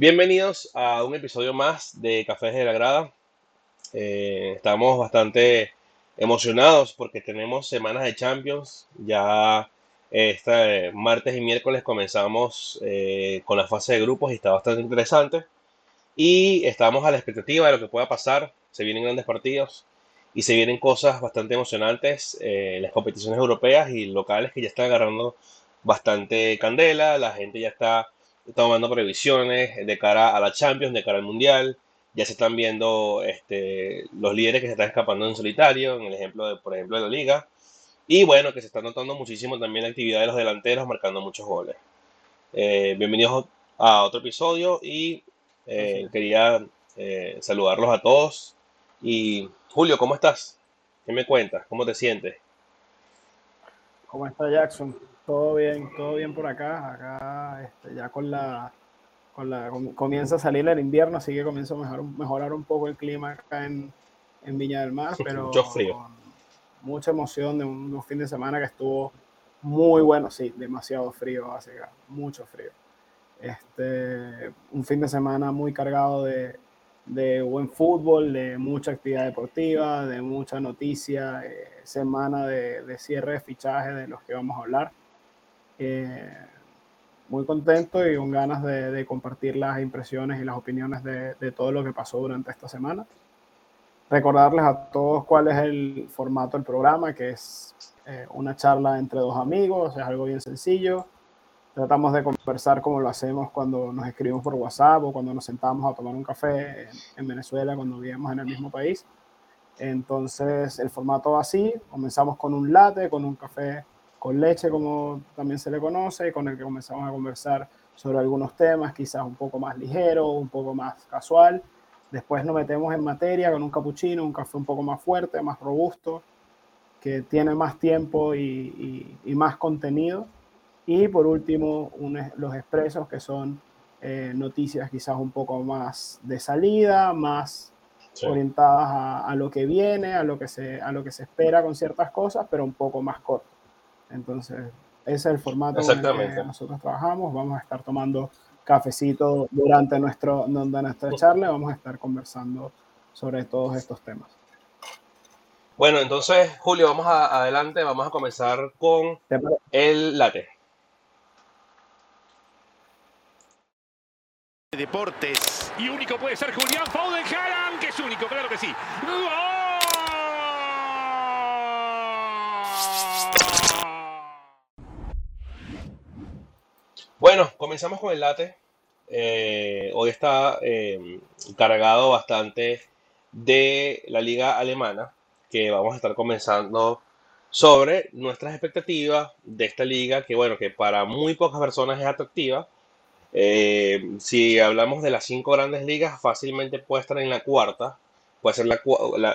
Bienvenidos a un episodio más de Cafés de la Grada. Eh, estamos bastante emocionados porque tenemos semanas de Champions. Ya este martes y miércoles comenzamos eh, con la fase de grupos y está bastante interesante. Y estamos a la expectativa de lo que pueda pasar. Se vienen grandes partidos y se vienen cosas bastante emocionantes en las competiciones europeas y locales que ya están agarrando bastante candela. La gente ya está tomando previsiones de cara a la Champions, de cara al Mundial. Ya se están viendo este, los líderes que se están escapando en solitario, en el ejemplo de, por ejemplo, de la Liga. Y bueno, que se está notando muchísimo también la actividad de los delanteros marcando muchos goles. Eh, bienvenidos a otro episodio y eh, quería eh, saludarlos a todos. Y Julio, ¿cómo estás? ¿Qué me cuentas? ¿Cómo te sientes? ¿Cómo está Jackson? Todo bien, todo bien por acá. Acá este, ya con la, con la comienza a salir el invierno, así que comienza a mejorar, mejorar un poco el clima acá en, en Viña del Mar, pero Mucho frío. mucha emoción de un, un fin de semana que estuvo muy bueno, sí, demasiado frío, así que mucho frío. Este, un fin de semana muy cargado de, de buen fútbol, de mucha actividad deportiva, de mucha noticia, eh, semana de, de cierre de fichaje de los que vamos a hablar. Eh, muy contento y con ganas de, de, compartir las impresiones y las opiniones de, de, todo lo que pasó durante esta semana. Recordarles a todos cuál es el formato del programa, que es eh, una charla entre dos amigos, es algo bien sencillo. Tratamos de conversar como lo hacemos cuando nos escribimos por WhatsApp o cuando nos sentamos a tomar un café en, en Venezuela, cuando vivíamos en el mismo país. Entonces, el formato va así. Comenzamos con un latte, con un café con leche, como también se le conoce, con el que comenzamos a conversar sobre algunos temas, quizás un poco más ligero, un poco más casual. Después nos metemos en materia con un cappuccino, un café un poco más fuerte, más robusto, que tiene más tiempo y, y, y más contenido. Y por último, un, los expresos, que son eh, noticias quizás un poco más de salida, más sí. orientadas a, a, lo que viene, a lo que, se, a lo que se espera con ciertas cosas, pero un poco más corto. Entonces, ese es el formato en el que nosotros trabajamos. Vamos a estar tomando cafecito durante nuestro, nuestra charla. Vamos a estar conversando sobre todos estos temas. Bueno, entonces, Julio, vamos a, adelante. Vamos a comenzar con el late. Deportes. Y único puede ser Julián Foden que es único, claro que sí. ¡Gol! Bueno, comenzamos con el late. Eh, hoy está eh, cargado bastante de la liga alemana, que vamos a estar comenzando sobre nuestras expectativas de esta liga, que bueno, que para muy pocas personas es atractiva. Eh, si hablamos de las cinco grandes ligas, fácilmente puede estar en la cuarta, puede ser la,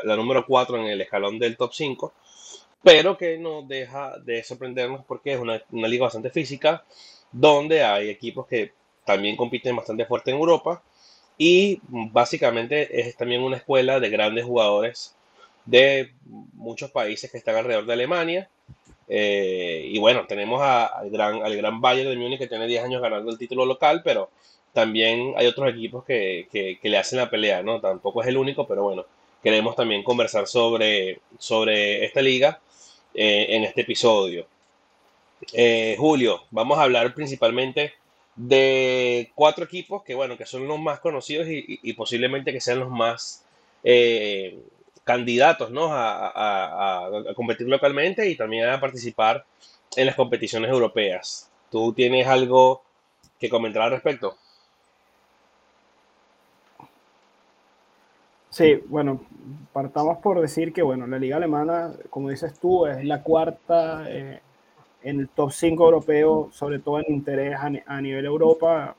la, número cuatro en el escalón del top 5, pero que no deja de sorprendernos porque es una, una liga bastante física, donde hay equipos que también compiten bastante fuerte en Europa y básicamente es también una escuela de grandes jugadores de muchos países que están alrededor de Alemania. Eh, y bueno, tenemos al, gran, al gran Bayern de Múnich que tiene 10 años ganando el título local, pero también hay otros equipos que, que, que, le hacen la pelea, ¿no? Tampoco es el único, pero bueno, queremos también conversar sobre, sobre esta liga eh, en este episodio. Eh, Julio, vamos a hablar principalmente de cuatro equipos que, bueno, que son los más conocidos y, posiblemente que sean los más eh, candidatos ¿no? a, competir localmente y también a participar en las competiciones europeas. ¿Tú tienes algo que comentar al respecto? Sí, bueno, partamos por decir que, bueno, la liga alemana, como dices tú, es la cuarta eh, en el top 5 europeo, sobre todo en interés a, nivel Europa,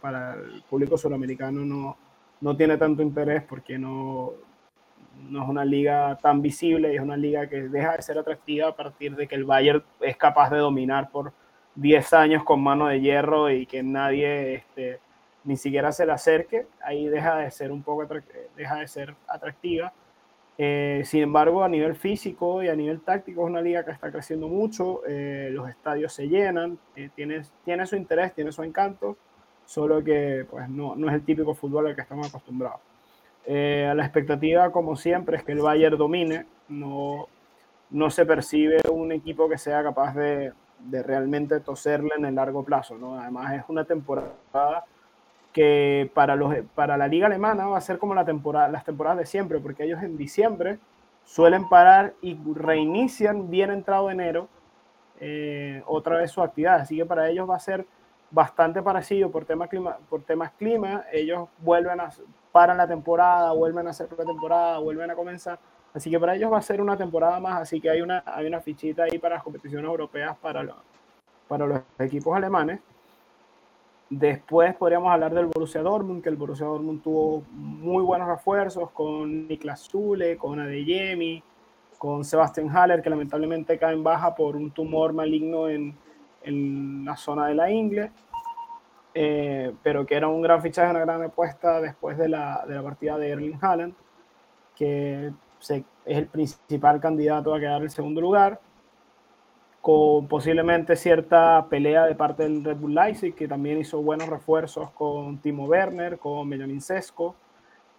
para, el público sudamericano no, no tiene tanto interés porque no, no es una liga tan visible es una liga que deja de ser atractiva a partir de que el Bayern es capaz de dominar por 10 años con mano de hierro y que nadie este, ni siquiera se le acerque, ahí deja de ser un poco deja de ser atractiva. Eh, sin embargo, a nivel físico y a nivel táctico es una liga que está creciendo mucho, eh, los estadios se llenan, eh, tiene, tiene su interés, tiene su encanto. solo que pues no, no es el típico fútbol al que estamos acostumbrados. Eh, la expectativa, como siempre, es que el Bayern domine, no, no se percibe un equipo que sea capaz de, de realmente toserle en el largo plazo. ¿no? Además, es una temporada que para, los, para la liga alemana va a ser como la temporada, las temporadas de siempre, porque ellos en diciembre suelen parar y reinician bien entrado enero eh, otra vez su actividad. Así que para ellos va a ser bastante parecido por, tema clima, por temas clima. Ellos vuelven a paran la temporada, vuelven a hacer la temporada, vuelven a comenzar. Así que para ellos va a ser una temporada más. Así que hay una, hay una fichita ahí para las competiciones europeas para los, para los equipos alemanes. Después podríamos hablar del Borussia Dortmund, que el Borussia Dortmund tuvo muy buenos refuerzos con Niklas Zule, con Adeyemi, con Sebastian Haller, que lamentablemente cae en baja por un tumor maligno en, en la zona de la ingle, eh, pero que era un gran fichaje, una gran apuesta después de la, de la partida de Erling Haaland, que es el principal candidato a quedar en segundo lugar con posiblemente cierta pelea de parte del Red Bull Leipzig, que también hizo buenos refuerzos con Timo Werner, con Benjamin Sesco,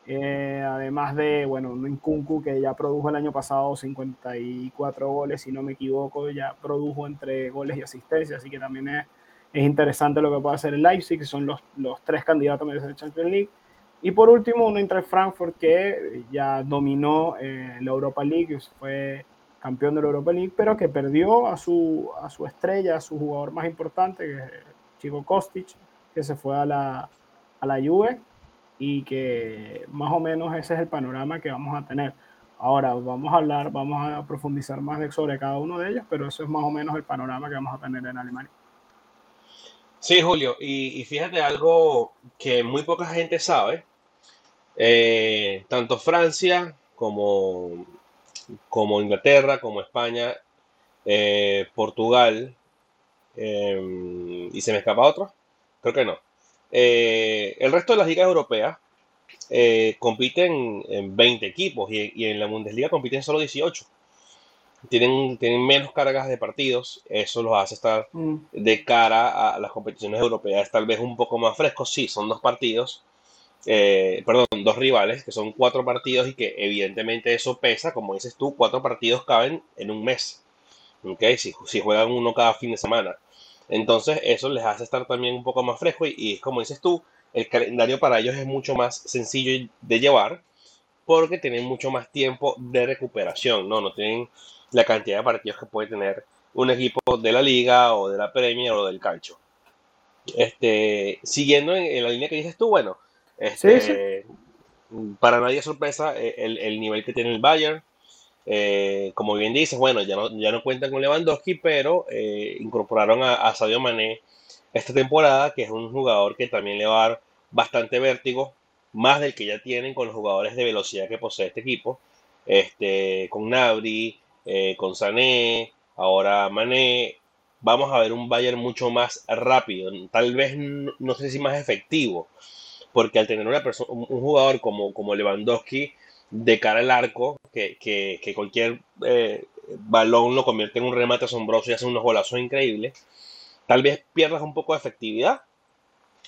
eh, además de, bueno, Nkunku, que ya produjo el año pasado 54 goles, si no me equivoco, ya produjo entre goles y asistencias, así que también es, es interesante lo que puede hacer el Leipzig, son los, los tres candidatos a la Champions League. Y por último, un Inter Frankfurt que ya dominó eh, la Europa League, fue campeón de la Europa League, pero que perdió a su, a su estrella, a su jugador más importante, que es Chico Kostic, que se fue a la, a la Juve y que más o menos ese es el panorama que vamos a tener. Ahora vamos a hablar, vamos a profundizar más sobre cada uno de ellos, pero eso es más o menos el panorama que vamos a tener en Alemania. Sí, Julio, y, y fíjate algo que muy poca gente sabe. Eh, tanto Francia como como Inglaterra, como España, eh, Portugal, em, y se me escapa otro, creo que no. Eh, el resto de las ligas europeas eh, compiten en 20 equipos y, en la Bundesliga compiten solo 18. Tienen, tienen menos cargas de partidos, eso los hace estar mm. de cara a las competiciones europeas tal vez un poco más frescos. Sí, son dos partidos, eh, perdón, dos rivales, que son cuatro partidos y que evidentemente eso pesa, como dices tú, cuatro partidos caben en un mes, ¿ok? Si, si juegan uno cada fin de semana. Entonces eso les hace estar también un poco más fresco y, y como dices tú, el calendario para ellos es mucho más sencillo de llevar porque tienen mucho más tiempo de recuperación, ¿no? No tienen la cantidad de partidos que puede tener un equipo de la liga o de la Premier o del calcio. Este, siguiendo en la línea que dices tú, bueno, este, Para nadie es sorpresa eh, el, nivel que tiene el Bayern. Eh, como bien dices, bueno, ya no, ya no cuentan con Lewandowski, pero eh, incorporaron a, Sadio Mané esta temporada, que es un jugador que también le va a dar bastante vértigo, más del que ya tienen con los jugadores de velocidad que posee este equipo. Este, con Nabri, con Sané, ahora Mané. Vamos a ver un Bayern mucho más rápido, tal vez no sé si más efectivo, porque al tener una persona, un jugador como, como Lewandowski de cara al arco, que, que, cualquier eh, balón lo convierte en un remate asombroso y hace unos golazos increíbles, tal vez pierdas un poco de efectividad,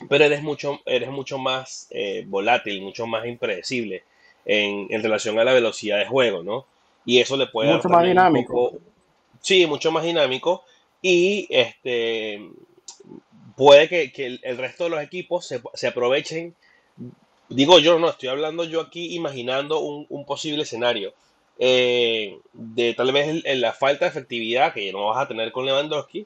pero eres mucho, eres mucho más eh, volátil, mucho más impredecible en, en, relación a la velocidad de juego, ¿no? Y eso le puede mucho más dinámico. sí, mucho más dinámico. Y este puede que, el, resto de los equipos se, aprovechen. Digo yo, no, estoy hablando yo aquí imaginando un, posible escenario. Eh, de tal vez en la falta de efectividad que no vas a tener con Lewandowski,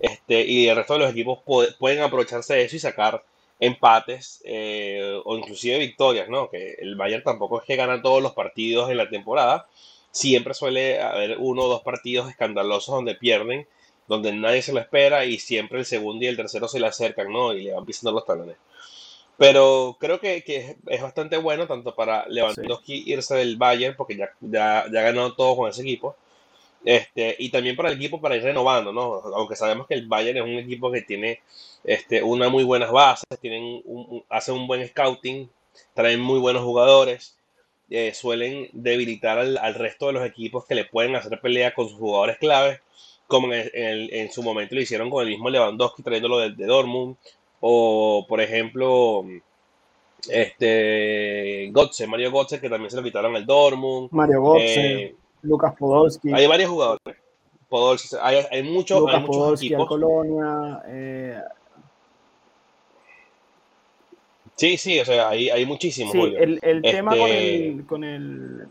este, y el resto de los equipos pueden aprovecharse de eso y sacar empates eh, o inclusive victorias, ¿no? Que el Bayern tampoco es que gana todos los partidos en la temporada, siempre suele haber uno o dos partidos escandalosos donde pierden donde nadie se lo espera y siempre el segundo y el tercero se le acercan, ¿no? Y le van pisando los talones. Pero creo que, que es bastante bueno tanto para Lewandowski irse del Bayern, porque ya, ya, ya ganó todo con ese equipo, este, y también para el equipo para ir renovando, ¿no? Aunque sabemos que el Bayern es un equipo que tiene este, una muy buenas bases, tienen un, hacen un buen scouting, traen muy buenos jugadores, eh, suelen debilitar al, al, resto de los equipos que le pueden hacer pelea con sus jugadores claves como en, en, su momento lo hicieron con el mismo Lewandowski, trayéndolo de, de Dortmund, o por ejemplo, este Götze, Mario Götze, que también se lo quitaron el Dortmund. Mario Götze, Eh, Lucas Podolski. hay varios jugadores. Podolski, hay, hay muchos, hay Lucas muchos Podolski al equipos. Colonia. eh, Sí, sí, o sea, hay, hay muchísimos, sí, el, el tema con Este, el, con el,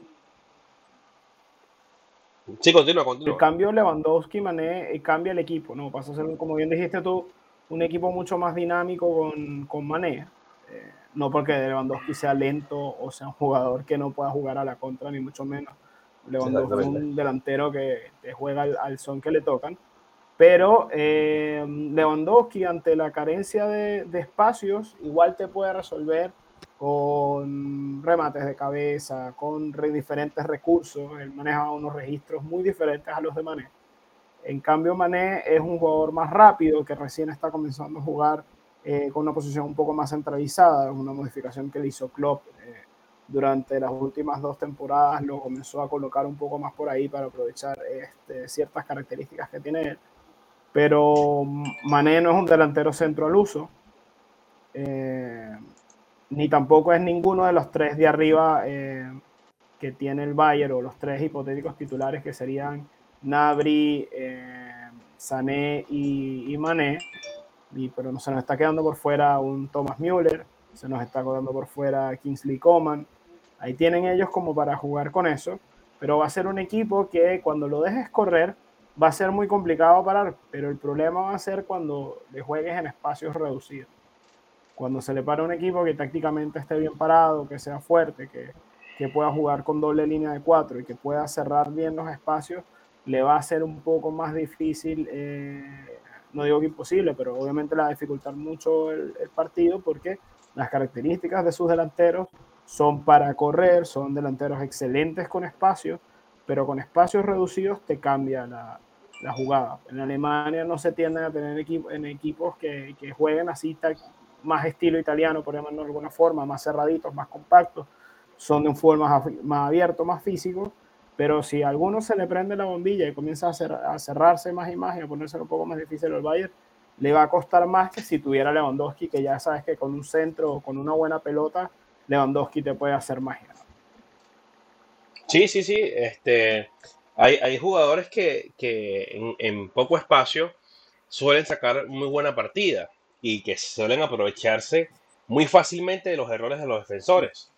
sí, continúa, el continúa. cambio Lewandowski Mané eh, cambia el equipo, ¿no? Pasa a ser, como bien dijiste tú, un equipo mucho más dinámico con, con Mané. Eh, no porque Lewandowski sea lento o sea un jugador que no pueda jugar a la contra, ni mucho menos. Lewandowski es un delantero que, que juega al, al son que le tocan. Pero eh, Lewandowski, ante la carencia de, de espacios, igual te puede resolver con remates de cabeza, con re- diferentes recursos. Él maneja unos registros muy diferentes a los de Mané. En cambio, Mané es un jugador más rápido que recién está comenzando a jugar eh, con una posición un poco más centralizada. Es una modificación que le hizo Klopp eh, durante las últimas dos temporadas. Lo comenzó a colocar un poco más por ahí para aprovechar este, ciertas características que tiene él. Pero Mané no es un delantero centro al uso. eh, ni tampoco es ninguno de los tres de arriba eh, que tiene el Bayern o los tres hipotéticos titulares que serían Nabri, eh, Sané y, y Mané. Pero no se nos está quedando por fuera un Thomas Müller, se nos está quedando por fuera Kingsley Coman. Ahí tienen ellos como para jugar con eso, pero va a ser un equipo que cuando lo dejes correr va a ser muy complicado parar, pero el problema va a ser cuando le juegues en espacios reducidos. Cuando se le para un equipo que tácticamente esté bien parado, que sea fuerte, que, que pueda jugar con doble línea de cuatro y que pueda cerrar bien los espacios, le va a ser un poco más difícil, eh, no digo que imposible, pero obviamente le va a dificultar mucho el, el partido porque las características de sus delanteros son para correr, son delanteros excelentes con espacio, pero con espacios reducidos te cambia la, la jugada. En Alemania no se tienden a tener equipo, en equipos que, que jueguen así más estilo italiano, por llamarlo de alguna forma, más cerraditos, más compactos, son de un fútbol más, más abierto, más físico, pero si a alguno se le prende la bombilla y comienza a, cer- a cerrarse más y más y a ponerse un poco más difícil el Bayern, le va a costar más que si tuviera Lewandowski, que ya sabes que con un centro o con una buena pelota, Lewandowski te puede hacer magia. Sí, sí, sí. Este, hay, hay jugadores que, que en poco espacio suelen sacar muy buena partida y que suelen aprovecharse muy fácilmente de los errores de los defensores.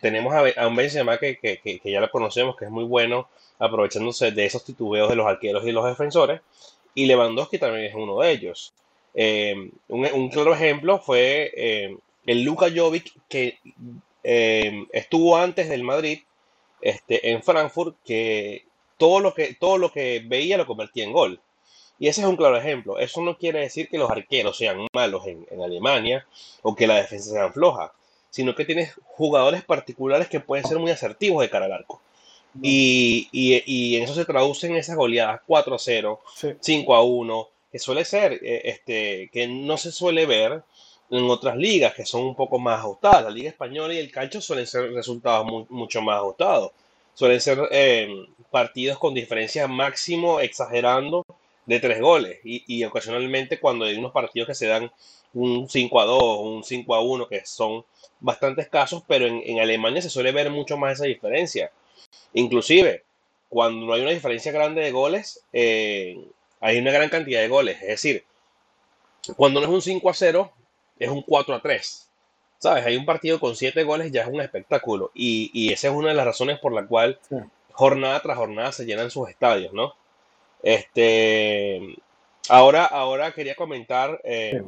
Tenemos a, un Benzema que, que, que, ya lo conocemos, que es muy bueno aprovechándose de esos titubeos de los arqueros y los defensores, y Lewandowski también es uno de ellos. Eh, un, un claro ejemplo fue eh, el Luka Jovic que eh, estuvo antes del Madrid este, en Frankfurt que todo lo que todo lo que veía lo convertía en gol. Y ese es un claro ejemplo. Eso no quiere decir que los arqueros sean malos en, en Alemania o que la defensa sea floja, sino que tienes jugadores particulares que pueden ser muy asertivos de cara al arco. Y, y, y en eso se traducen esas goleadas 4 a 0, Sí. 5 a 1, que suele ser, eh, este, que no se suele ver en otras ligas que son un poco más ajustadas. La Liga Española y el Calcio suelen ser resultados mu- mucho más ajustados. Suelen ser eh, partidos con diferencia máximo exagerando de tres goles. Y, y ocasionalmente cuando hay unos partidos que se dan un 5 a 2, un 5 a 1, que son bastante escasos, pero en, en Alemania se suele ver mucho más esa diferencia. Inclusive, cuando no hay una diferencia grande de goles, eh, hay una gran cantidad de goles. Es decir, cuando no es un 5 a 0, es un 4 a 3. ¿Sabes? Hay un partido con 7 goles, ya es un espectáculo. Y, y esa es una de las razones por la cual Sí. jornada tras jornada se llenan sus estadios, ¿no? Este, ahora, ahora quería comentar, eh,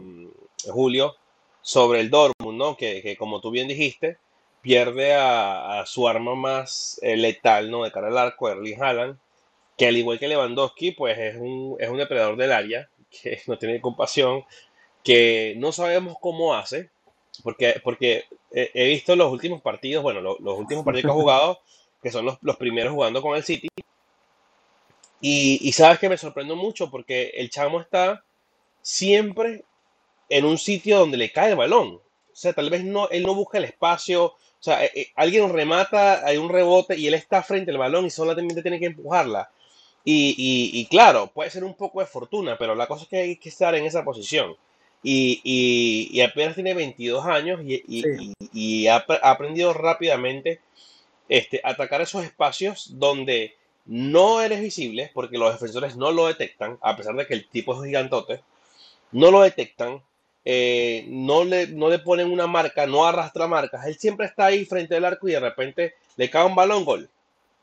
Julio, sobre el Dortmund, ¿no? Que, que como tú bien dijiste, pierde a, a su arma más eh, letal, ¿no? De cara al arco, Erling Haaland, que al igual que Lewandowski, pues es un, es un depredador del área, que no tiene compasión, que no sabemos cómo hace, porque, porque he, he visto los últimos partidos, bueno, lo- los últimos partidos que ha jugado, que son los, los primeros jugando con el City, y, y sabes que me sorprendo mucho porque el chamo está siempre en un sitio donde le cae el balón. O sea, tal vez no, él no busca el espacio. O sea, eh, eh, alguien remata, hay un rebote y él está frente al balón y solamente tiene que empujarla. Y, y- y claro, puede ser un poco de fortuna, pero la cosa es que hay que estar en esa posición. y, y- apenas tiene 22 años y, y- Sí. ha, ha aprendido rápidamente este, atacar esos espacios donde no eres visible porque los defensores no lo detectan, a pesar de que el tipo es gigantote, no lo detectan, eh, no le, no le ponen una marca, no arrastra marcas, él siempre está ahí frente al arco y de repente le cae un balón gol,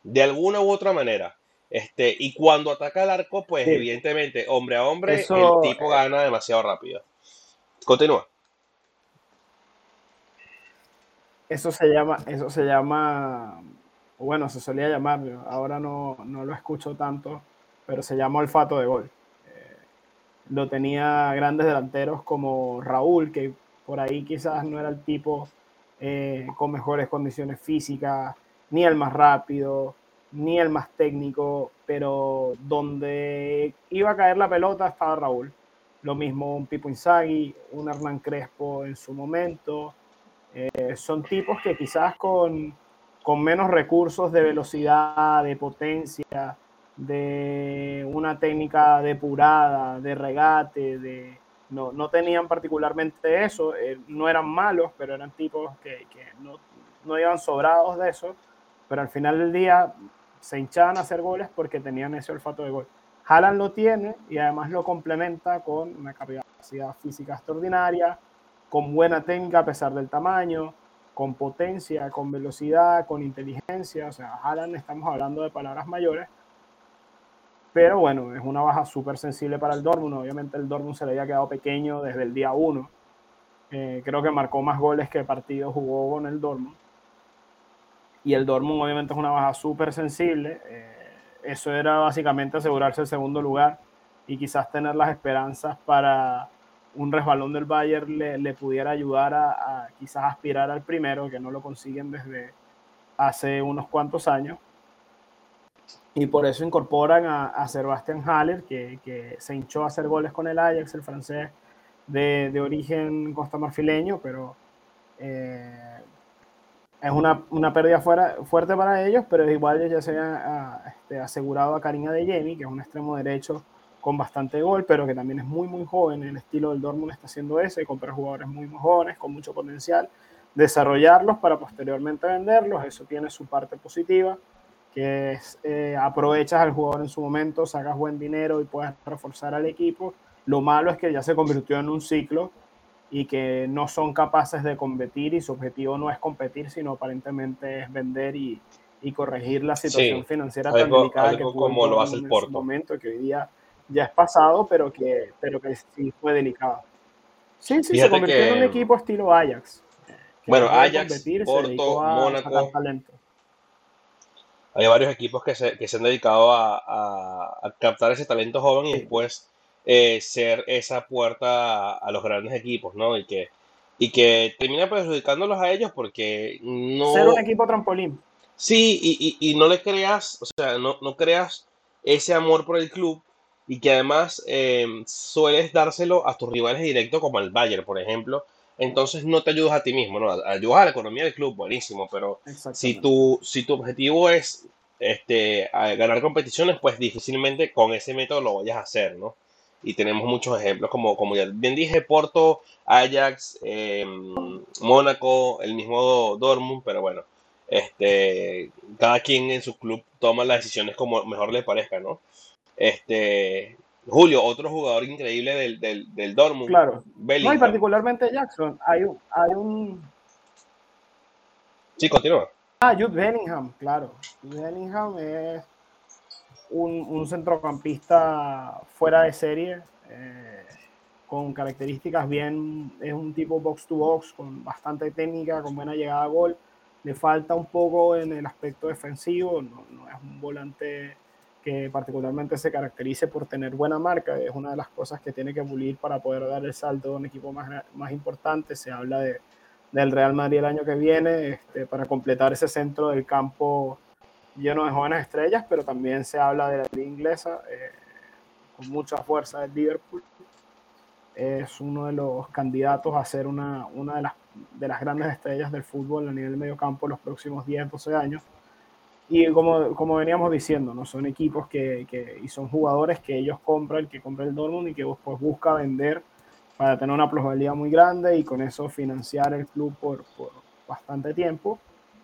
de alguna u otra manera. Este, y cuando ataca el arco, pues Sí. evidentemente, hombre a hombre, el Eso, tipo gana demasiado rápido. Continúa. Eso se llama, eso se llama, o bueno, se solía llamar, ahora no, no lo escucho tanto, pero se llama olfato de gol. Eh, lo tenía grandes delanteros como Raúl, que por ahí quizás no era el tipo eh, con mejores condiciones físicas, ni el más rápido, ni el más técnico, pero donde iba a caer la pelota estaba Raúl. Lo mismo un Pipo Inzaghi, un Hernán Crespo en su momento. Eh, son tipos que quizás con, con menos recursos de velocidad, de potencia, de una técnica depurada, de regate, de, no, no tenían particularmente eso, eh, no eran malos, pero eran tipos que, que no, no iban sobrados de eso, pero al final del día se hinchaban a hacer goles porque tenían ese olfato de gol. Haaland lo tiene y además lo complementa con una capacidad física extraordinaria, con buena técnica a pesar del tamaño, con potencia, con velocidad, con inteligencia. O sea, Haaland estamos hablando de palabras mayores. Pero bueno, es una baja súper sensible para el Dortmund. Obviamente el Dortmund se le había quedado pequeño desde el día 1. Eh, creo que marcó más goles que partido jugó con el Dortmund. Y el Dortmund obviamente es una baja súper sensible. Eh, eso era básicamente asegurarse el segundo lugar y quizás tener las esperanzas para un resbalón del Bayern le, le pudiera ayudar a, a, quizás aspirar al primero, que no lo consiguen desde hace unos cuantos años. Y por eso incorporan a, a Sebastian Haller, que, que, se hinchó a hacer goles con el Ajax, el francés de, de origen costamarfileño, pero eh, es una, una pérdida fuera, fuerte para ellos, pero igual ya se ha este, asegurado a Karina de Jemi, que es un extremo derecho con bastante gol, pero que también es muy, muy joven. El estilo del Dortmund está haciendo ese, comprar jugadores muy, muy jóvenes, con mucho potencial, desarrollarlos para posteriormente venderlos. Eso tiene su parte positiva, que es eh, aprovechas al jugador en su momento, sacas buen dinero y puedes reforzar al equipo. Lo malo es que ya se convirtió en un ciclo y que no son capaces de competir y su objetivo no es competir, sino aparentemente es vender y, y corregir la situación Sí, financiera algo- tan delicada algo que tuvo como lo hace el Porto. momento, que hoy día ya es pasado, pero que, pero que sí fue delicado. Sí, sí, se Fíjate convirtió en un que- equipo estilo Ajax. que Bueno, Ajax, se Porto, a Mónaco. Hay varios equipos que se, que se han dedicado a, a- a captar ese talento joven y después eh, ser esa puerta a, a los grandes equipos, ¿no? Y que, y que termina perjudicándolos a ellos porque no... Ser un equipo trampolín. Sí, y, y- y no le creas, o sea, no, no creas ese amor por el club y que además eh, sueles dárselo a tus rivales directos como al Bayern, por ejemplo. Entonces no te ayudas a ti mismo, ¿no? Ayudas a la economía del club, buenísimo, pero si tu, si tu objetivo es este, ganar competiciones, pues difícilmente con ese método lo vayas a hacer, ¿no? Y tenemos muchos ejemplos, como, como ya bien dije, Porto, Ajax, eh, Mónaco, el mismo Dortmund, pero bueno, este, cada quien en su club toma las decisiones como mejor le parezca, ¿no? Este, Julio, otro jugador increíble del, del, del Dortmund, Claro. No, y particularmente Jackson. Hay un, hay un, Sí, continúa. Ah, Jude Bellingham, claro. Jude Bellingham es un, un centrocampista fuera de serie, eh, con características bien, es un tipo box to box, con bastante técnica, con buena llegada a gol. Le falta un poco en el aspecto defensivo, no, no es un volante que particularmente se caracterice por tener buena marca, es una de las cosas que tiene que pulir para poder dar el salto a un equipo más, más importante. Se habla de, del Real Madrid el año que viene, este, para completar ese centro del campo lleno de jóvenes estrellas, pero también se habla de la liga inglesa, eh, con mucha fuerza del Liverpool. Es uno de los candidatos a ser una, una de, las, de las grandes estrellas del fútbol a nivel medio campo en los próximos 10, 12 años. Y como, como veníamos diciendo, ¿no? son equipos que, que, y son jugadores que ellos compran, que compra el Dortmund y que después busca vender para tener una plusvalía muy grande y con eso financiar el club por, por bastante tiempo,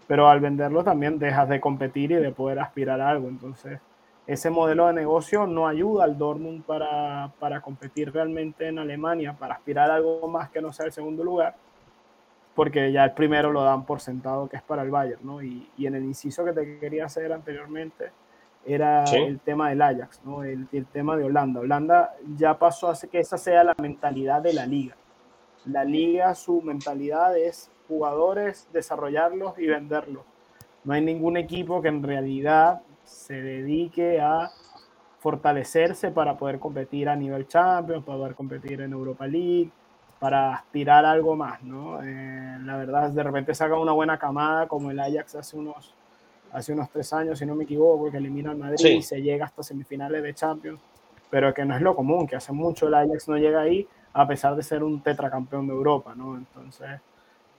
pero al venderlo también dejas de competir y de poder aspirar a algo. Entonces, ese modelo de negocio no ayuda al Dortmund para, para, competir realmente en Alemania, para aspirar a algo más que no sea el segundo lugar, porque ya el primero lo dan por sentado que es para el Bayern, ¿no? Y, y en el inciso que te quería hacer anteriormente era el tema del Ajax, ¿no? El, el, tema de Holanda. Holanda ya pasó a que esa sea la mentalidad de la liga. La liga, su mentalidad es jugadores, desarrollarlos y venderlos. No hay ningún equipo que en realidad se dedique a fortalecerse para poder competir a nivel Champions, para poder competir en Europa League, para aspirar a algo más, ¿no? Eh, la verdad, de repente saca una buena camada como el Ajax hace unos, hace unos tres años, si no me equivoco, que elimina al Madrid y se llega hasta semifinales de Champions, pero que no es lo común, que hace mucho el Ajax no llega ahí, a pesar de ser un tetracampeón de Europa, ¿no? Entonces,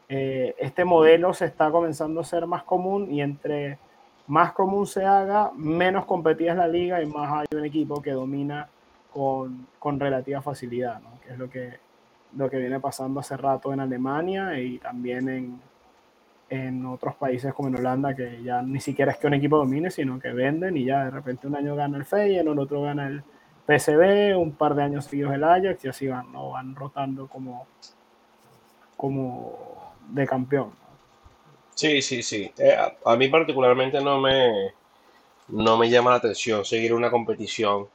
eh, este modelo se está comenzando a ser más común y entre más común se haga, menos competida es la liga y más hay un equipo que domina con, con relativa facilidad, ¿no? que es lo que, lo que viene pasando hace rato en Alemania y también en, en otros países como en Holanda, que ya ni siquiera es que un equipo domine, sino que venden y ya de repente un año gana el Feyenoord, otro gana el PSV, un par de años seguidos el Ajax y así van, ¿no? van rotando como, como de campeón. Sí, sí, sí. Eh, a, mí particularmente no me, no me llama la atención seguir una competición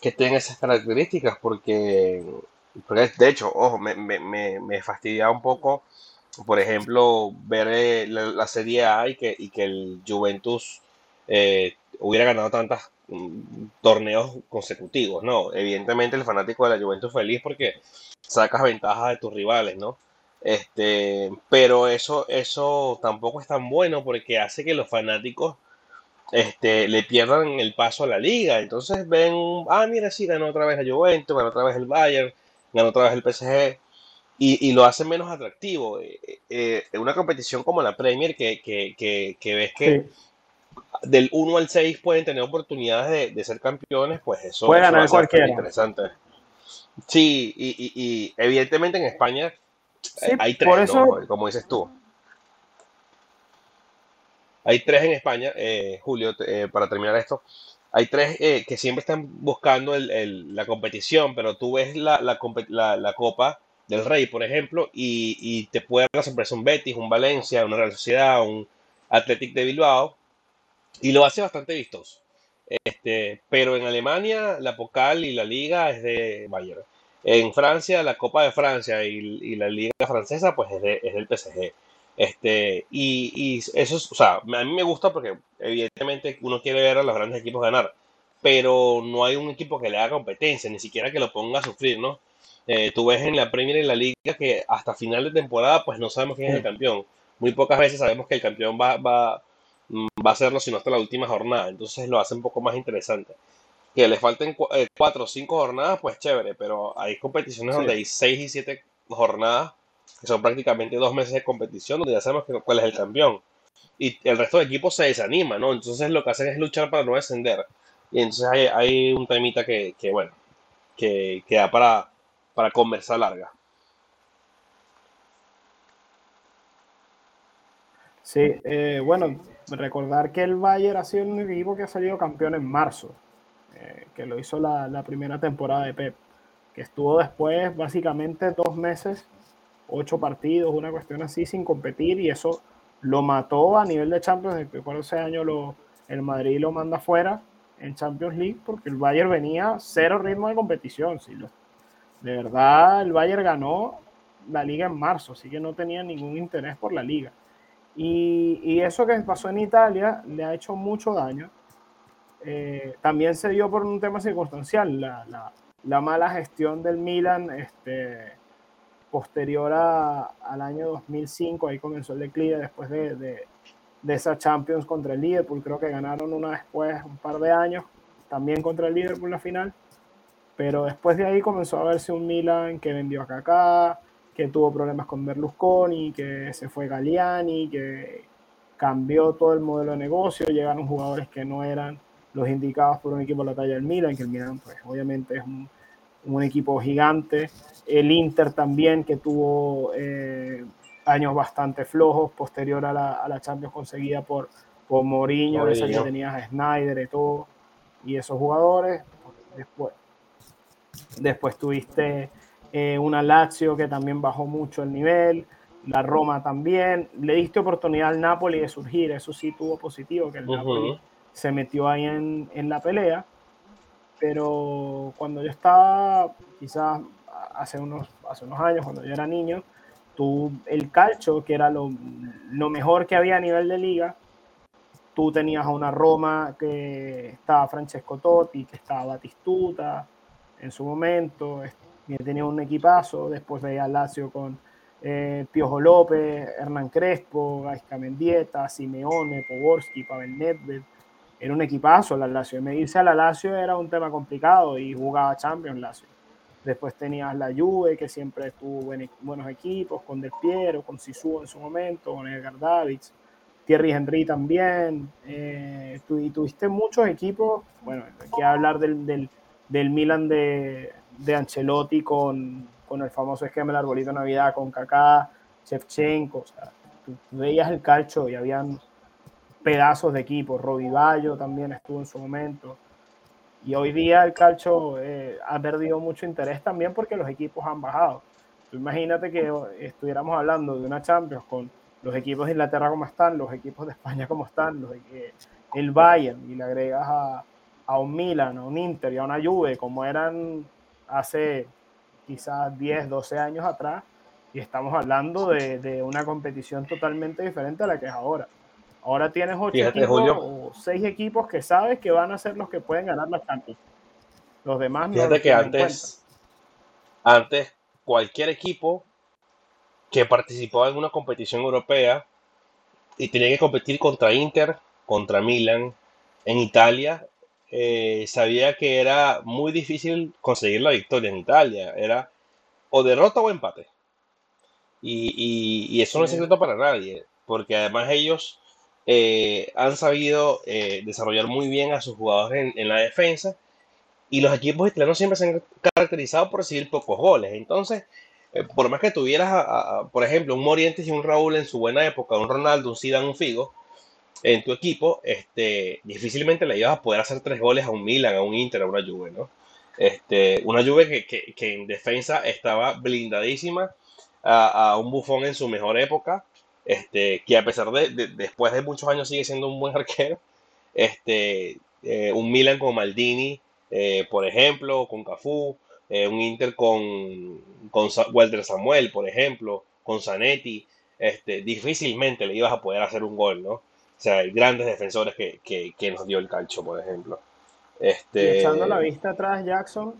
que tenga esas características porque, de hecho, ojo, me, me, me, fastidia un poco, por ejemplo, ver eh, la, Serie A y que, y que el Juventus eh, hubiera ganado tantos mm, torneos consecutivos, ¿no? Evidentemente el fanático de la Juventus feliz porque sacas ventajas de tus rivales, ¿no? Este, pero eso, eso tampoco es tan bueno porque hace que los fanáticos este, le pierdan el paso a la liga. Entonces ven, ah, mira, sí, ganó otra vez la Juventus, ganó otra vez el Bayern, ganó otra vez el PSG, y, lo hacen menos atractivo. Eh, eh, una competición como la Premier, que, que, que, que ves que del 1 al 6 pueden tener oportunidades de, ser campeones, pues eso, puede ganar cualquiera. interesante. Sí, y, y, y evidentemente en España hay tres, como dices tú. Hay tres en España, eh, Julio, eh, para terminar esto. Hay tres eh, que siempre están buscando la competición, pero tú ves la, Copa del Rey, por ejemplo, y, te puede dar la sorpresa un Betis, un Valencia, una Real Sociedad, un Athletic de Bilbao, y lo hace bastante vistoso. Este, pero en Alemania la Pocal y la Liga es de Bayern. En Francia, la Copa de Francia y, la Liga Francesa, pues es, es del PSG. Este, y, y, eso es, o sea, a mí me gusta porque evidentemente uno quiere ver a los grandes equipos ganar, pero no hay un equipo que le haga competencia, ni siquiera que lo ponga a sufrir, ¿no? Eh, tú ves en la Premier y en la Liga que hasta final de temporada, pues no sabemos quién es el campeón. Muy pocas veces sabemos que el campeón va, va, va a serlo, sino hasta la última jornada. Entonces lo hace un poco más interesante que le falten eh, cuatro o cinco jornadas, pues chévere, pero hay competiciones donde hay seis y siete jornadas, que son prácticamente dos meses de competición, donde ya sabemos cuál es el campeón. Y el resto de equipos se desanima, ¿no? Entonces lo que hacen es luchar para no descender. Y entonces hay, un temita que, bueno, que, que da para, para conversar larga. Sí, eh, bueno, recordar que el Bayern ha sido un equipo que ha salido campeón en marzo. Eh, que lo hizo la, primera temporada de Pep, que estuvo después básicamente dos meses, ocho partidos, una cuestión así sin competir y eso lo mató a nivel de Champions. Por ese año lo, el Madrid lo manda fuera en Champions League porque el Bayern venía cero ritmo de competición. Si lo, de verdad, el Bayern ganó la liga en marzo, así que no tenía ningún interés por la liga. Y, y, eso que pasó en Italia le ha hecho mucho daño eh, también se dio por un tema circunstancial, la, la, la mala gestión del Milan este, posterior a, al año 2005, ahí comenzó el declive después de, de, esa Champions contra el Liverpool, creo que ganaron una después, un par de años, también contra el Liverpool la final, pero después de ahí comenzó a verse un Milan que vendió a Kaká, que tuvo problemas con Berlusconi, que se fue Galliani, que cambió todo el modelo de negocio, llegaron jugadores que no eran los indicados por un equipo de la talla del Milan, que el Milan, pues obviamente es un un equipo gigante. El Inter también, que tuvo eh, años bastante flojos, posterior a la, a la Champions conseguida por, por Mourinho, esa que tenías a Snyder y todo, y esos jugadores. Después, después tuviste eh, una Lazio que también bajó mucho el nivel, la Roma también. Le diste oportunidad al Napoli de surgir, eso sí tuvo positivo, que el Napoli se metió ahí en, en la pelea pero cuando yo estaba, quizás hace unos, hace unos años, cuando yo era niño, tú, el calcio, que era lo, lo, mejor que había a nivel de liga, tú tenías a una Roma que estaba Francesco Totti, que estaba Batistuta en su momento, que tenía un equipazo, después veía Lazio con eh, Piojo López, Hernán Crespo, Gaisca Mendieta, Simeone, Poborski, Pavel Nedved, era un equipazo la Lazio. Me irse a la era un tema complicado y jugaba Champions Lazio. Después tenías la Juve, que siempre tuvo buenos equipos, con Del Piero, con Sisu en su momento, con Edgar Davids, Thierry Henry también. Eh, y tuviste muchos equipos. Bueno, hay que hablar del, del, del Milan de, de Ancelotti con, con, el famoso esquema del arbolito Navidad, con Kaká, Shevchenko. O sea, veías el calcho y habían pedazos de equipo. Bayo también estuvo en su momento. Y hoy día el calcio eh, ha perdido mucho interés también porque los equipos han bajado. imagínate que estuviéramos hablando de una Champions con los equipos de Inglaterra como están, los equipos de España como están, los, el Bayern, y le agregas a, a, un Milan, a un Inter y a una Juve como eran hace quizás 10, 12 años atrás, y estamos hablando de, de una competición totalmente diferente a la que es ahora. Ahora tienes ocho equipos o seis equipos que sabes que van a ser los que pueden ganar la Champions. Los demás no. Fíjate que antes, antes cualquier equipo que participó en una competición europea y tenía que competir contra Inter, contra Milan, en Italia, eh, sabía que era muy difícil conseguir la victoria en Italia. Era o derrota o empate. Y, y eso no es secreto para nadie, porque además ellos eh, han sabido eh, desarrollar muy bien a sus jugadores en, la defensa y los equipos italianos siempre se han caracterizado por recibir pocos goles. Entonces, eh, por más que tuvieras, por ejemplo, un Morientes y un Raúl en su buena época, un Ronaldo, un Zidane, un Figo, en tu equipo, este, difícilmente le ibas a poder hacer tres goles a un Milan, a un Inter, a una Juve, ¿no? Este, una Juve que, que, en defensa estaba blindadísima a, a, un Bufón en su mejor época, este, que a pesar de, después de muchos años sigue siendo un buen arquero, este, eh, un Milan con Maldini, eh, por ejemplo, con Cafú, eh, un Inter con, con Walter Samuel, por ejemplo, con Zanetti, este, difícilmente le ibas a poder hacer un gol, ¿no? O sea, hay grandes defensores que, que, nos dio el calcho, por ejemplo. Este... echando la vista atrás, Jackson,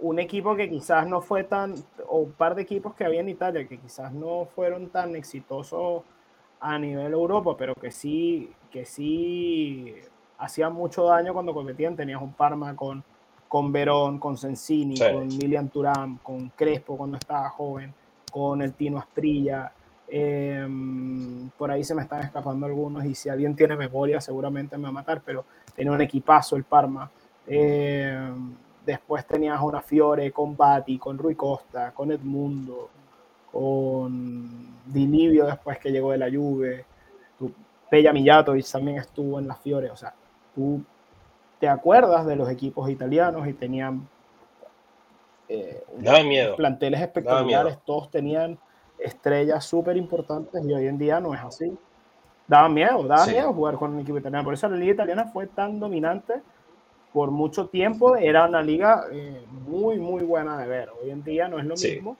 un equipo que quizás no fue tan, o un par de equipos que había en Italia que quizás no fueron tan exitosos a nivel Europa, pero que sí, que sí hacían mucho daño cuando competían. Tenías un Parma con, con Verón, con Sensini, con Milian Turam, con Crespo cuando estaba joven, con el Tino Asprilla. Em, por ahí se me están escapando algunos y si alguien tiene memoria seguramente me va a matar, pero tenía un equipazo el Parma. Eh, Después tenías una Fiore con Bati, con Rui Costa, con Edmundo, con Dilivio después que llegó de la Juve. Tu, Pella Mijatovic también estuvo en la Fiore. O sea, tú te acuerdas de los equipos italianos y tenían eh, miedo. planteles espectaculares. Todos tenían estrellas súper importantes y hoy en día no es así. Daba miedo, daba miedo jugar con un equipo italiano. Por eso la liga italiana fue tan dominante por mucho tiempo era una liga eh, muy, muy buena de ver. Hoy en día no es lo mismo.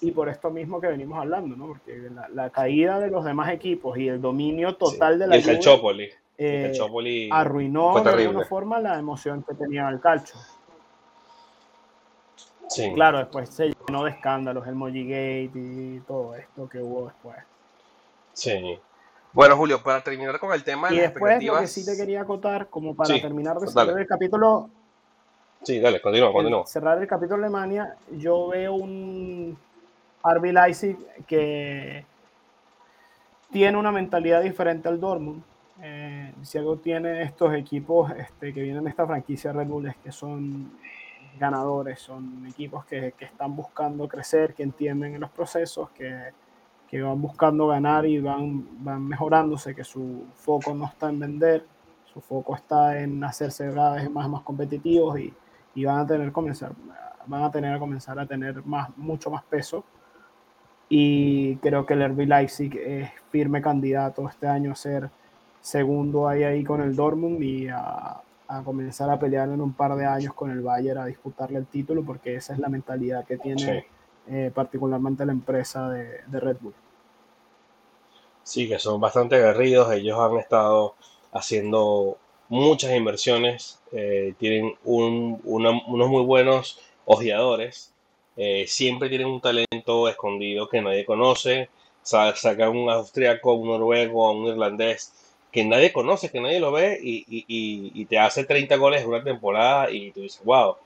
Y por esto mismo que venimos hablando, ¿no? Porque la, caída de los demás equipos y el dominio total de la liga eh, arruinó de alguna forma la emoción que tenía el calcio. Sí. Claro, después se llenó de escándalos, el Mojigate y todo esto que hubo después. Sí. Bueno, Julio, para terminar con el tema de y después lo que sí te quería acotar, como para terminar de cerrar el capítulo. Sí, dale, continúa, continúa. Cerrar el capítulo de Alemania, yo veo un RB Leipzig que tiene una mentalidad diferente al Dortmund. Eh, si algo tiene estos equipos este, que vienen de esta franquicia Red Bull es que son ganadores, son equipos que, que, están buscando crecer, que entienden los procesos, que, que, van buscando ganar y van, van mejorándose, que su foco no está en vender, su foco está en hacerse cada vez más, más competitivos y, y van a tener comenzar, van a tener a comenzar a tener más, mucho más peso. Y creo que el RB Leipzig es firme candidato este año a ser segundo ahí, ahí con el Dortmund y a, a, comenzar a pelear en un par de años con el Bayern a disputarle el título, porque esa es la mentalidad que tiene sí. Eh, particularmente la empresa de, Red Bull. Sí, que son bastante aguerridos, ellos han estado haciendo muchas inversiones, eh, tienen unos muy buenos ojeadores, eh, siempre tienen un talento escondido que nadie conoce, sacan un austriaco, un noruego, un irlandés que nadie conoce, que nadie lo ve y, y, y, te hace 30 goles en una temporada y tú dices, wow,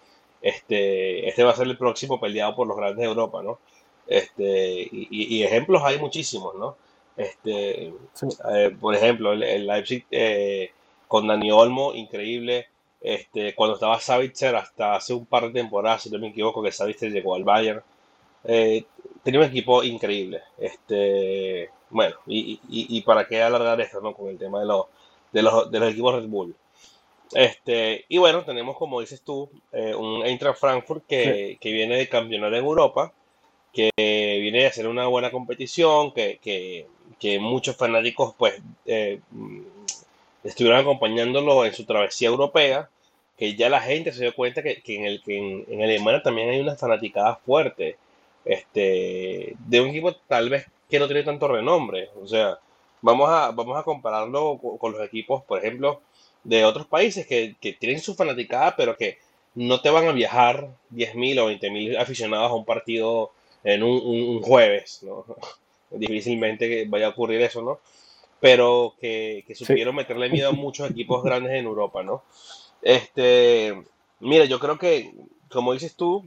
este, este va a ser el próximo peleado por los grandes de Europa, ¿no? Este, y, ejemplos hay muchísimos, ¿no? Este, sí. eh, por ejemplo, el, el Leipzig eh, con Dani Olmo, increíble. Este, cuando estaba Savitzer hasta hace un par de temporadas, si no me equivoco, que Savitzer llegó al Bayern. Eh, tenía un equipo increíble. Este, bueno, y, y, y, para qué alargar esto, ¿no? Con el tema de los, de los, de los equipos Red Bull. Este, y bueno, tenemos, como dices tú, eh, un Eintracht Frankfurt que, sí. que, viene de campeonar en Europa, que viene de hacer una buena competición, que, que, que muchos fanáticos, pues, eh, estuvieron acompañándolo en su travesía europea, que ya la gente se dio cuenta que, que en, el, que en, en Alemania también hay una fanaticada fuerte este, de un equipo tal vez que no tiene tanto renombre. O sea, vamos a, vamos a compararlo con, con los equipos, por ejemplo, de otros países que, que, tienen su fanaticada, pero que no te van a viajar 10.000 o 20.000 aficionados a un partido en un, un, un jueves, ¿no? Difícilmente que vaya a ocurrir eso, ¿no? Pero que, que supieron sí. meterle miedo a muchos equipos grandes en Europa, ¿no? Este, mira, yo creo que, como dices tú,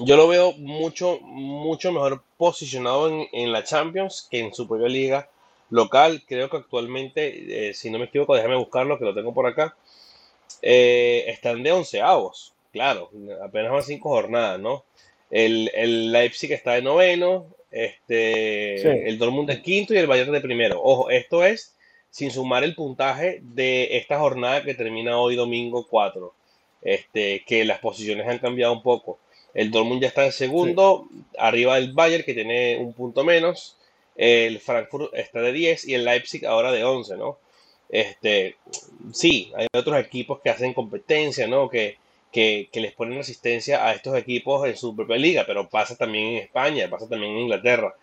yo lo veo mucho, mucho mejor posicionado en, en, la Champions que en su propia liga local. Creo que actualmente, eh, si no me equivoco, déjame buscarlo, que lo tengo por acá. Eh, están de onceavos, claro, apenas van cinco jornadas, ¿no? El, el Leipzig está de noveno, este, sí. el Dortmund de quinto y el Bayern de primero. Ojo, esto es sin sumar el puntaje de esta jornada que termina hoy domingo 4. Este, que las posiciones han cambiado un poco. El Dortmund ya está en segundo, sí. arriba del Bayern que tiene un punto menos. El Frankfurt está de 10 y el Leipzig ahora de 11, ¿no? Este, sí, hay otros equipos que hacen competencia, ¿no? Que, que, les ponen resistencia a estos equipos en su propia liga, pero pasa también en España, pasa también en Inglaterra.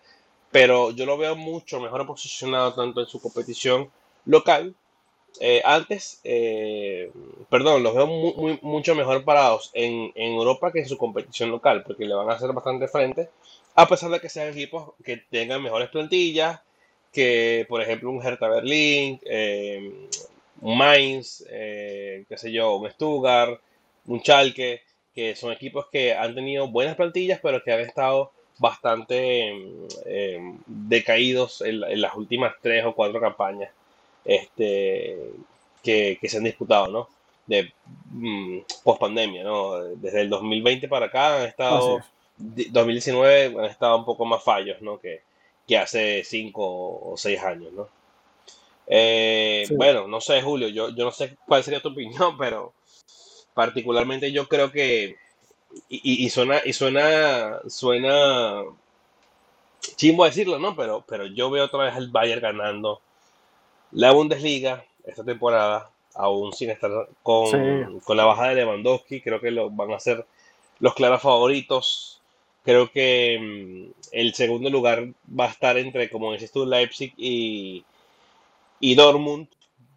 Pero yo lo veo mucho mejor posicionado tanto en su competición local eh, antes, eh, perdón, los veo mucho mejor parados en, en, Europa que en su competición local, porque le van a hacer bastante frente, a pesar de que sean equipos que tengan mejores plantillas, que por ejemplo un Hertha Berlín, eh, un Mainz, eh, qué sé yo, un Stuttgart, un Schalke, que son equipos que han tenido buenas plantillas, pero que han estado bastante eh, decaídos en, las últimas tres o cuatro campañas este, que, se han disputado, ¿no? De mmm, post pandemia, ¿no? Desde el 2020 para acá han estado, 2019 han estado un poco más fallos, ¿no? Que, que hace 5 o 6 años, ¿no? Eh, sí. Bueno, no sé, Julio, yo, yo no sé cuál sería tu opinión, pero particularmente yo creo que, y, y suena, y suena, suena chimbo decirlo, ¿no? Pero, pero yo veo otra vez el Bayern ganando la Bundesliga esta temporada, aún sin estar con, sí. con la baja de Lewandowski, creo que lo, van a ser los claros favoritos. Creo que mmm, el segundo lugar va a estar entre, como dices tú, Leipzig y, y Dortmund,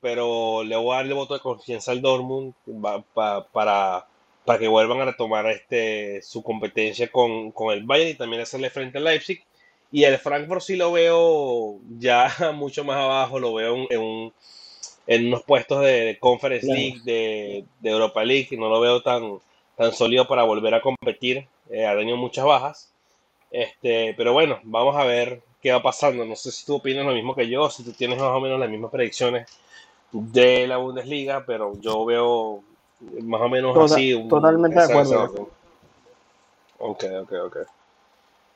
pero le voy a dar el voto de confianza al Dortmund pa, pa, para, para que vuelvan a retomar este, su competencia con, con el Bayern y también hacerle frente al Leipzig. Y el Frankfurt sí lo veo ya mucho más abajo, lo veo en, un, en unos puestos de Conference League, de, de, Europa League, y no lo veo tan, tan sólido para volver a competir. Eh, ha tenido muchas bajas. Este, pero bueno, vamos a ver qué va pasando. No sé si tú opinas lo mismo que yo, si tú tienes más o menos las mismas predicciones de la Bundesliga, pero yo veo más o menos Tota- así. un- totalmente de acuerdo. Ok, ok, ok.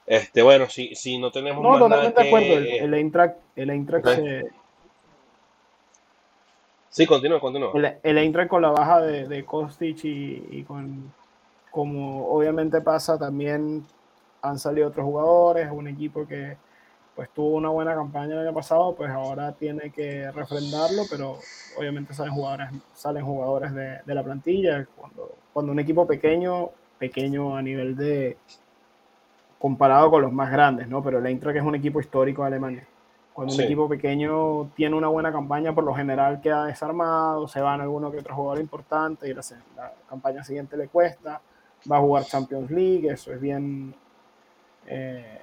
Este, bueno, si, si no tenemos No, más nada totalmente de acuerdo. El, que... el Eintracht, el Eintracht Ok. se- Sí, continúa, continúa. el, el Eintracht con la baja de, de Kostic y, y con como obviamente pasa también han salido otros jugadores, un equipo que pues tuvo una buena campaña el año pasado, pues ahora tiene que refrendarlo, pero obviamente salen jugadores, salen jugadores de, de la plantilla. Cuando, cuando un equipo pequeño, pequeño a nivel de comparado con los más grandes, ¿no? Pero el Eintracht es un equipo histórico de Alemania. Cuando un equipo pequeño tiene una buena campaña, por lo general queda desarmado, se van alguno que otro jugador importante y la campaña siguiente le cuesta, va a jugar Champions League, eso es bien, eh,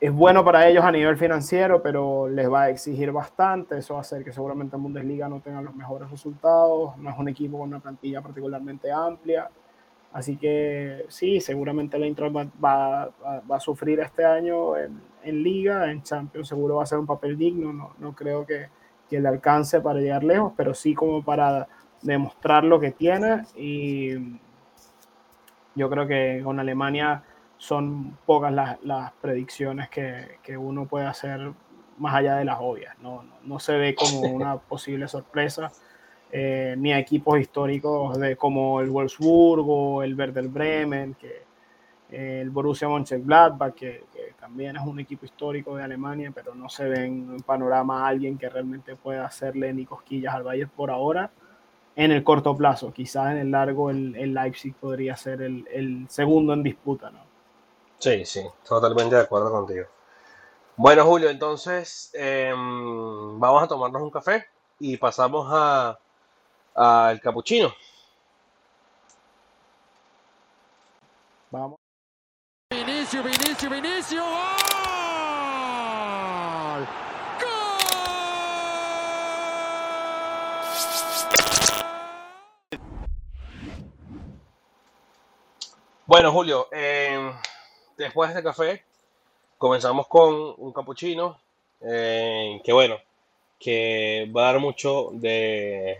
es bueno para ellos a nivel financiero, pero les va a exigir bastante, eso va a hacer que seguramente en Bundesliga no tengan los mejores resultados, no es un equipo con una plantilla particularmente amplia, así que sí, seguramente Eintracht va, va- va- va a sufrir este año en, en Liga, en Champions seguro va a ser un papel digno, no, no creo que, que le alcance para llegar lejos, pero sí como para demostrar lo que tiene y yo creo que con Alemania son pocas las, las predicciones que, que uno puede hacer más allá de las obvias. No, no, no se ve como una posible sorpresa, eh, ni a equipos históricos de, como el Wolfsburgo, el Werder Bremen, que, eh, el Borussia Mönchengladbach, que, que también es un equipo histórico de Alemania, pero no se ve en panorama a alguien que realmente pueda hacerle ni cosquillas al Bayern por ahora en el corto plazo. Quizás en el largo el, el Leipzig podría ser el, el segundo en disputa, ¿no? Sí, sí, totalmente de acuerdo contigo. Bueno, Julio, entonces em, vamos a tomarnos un café y pasamos a al capuchino. Vamos. Vinicio, Vinicio, Vinicio. ¡Gol! ¡Gol! Bueno, Julio, em, después de este café comenzamos con un capuchino em, que bueno, que va a dar mucho de,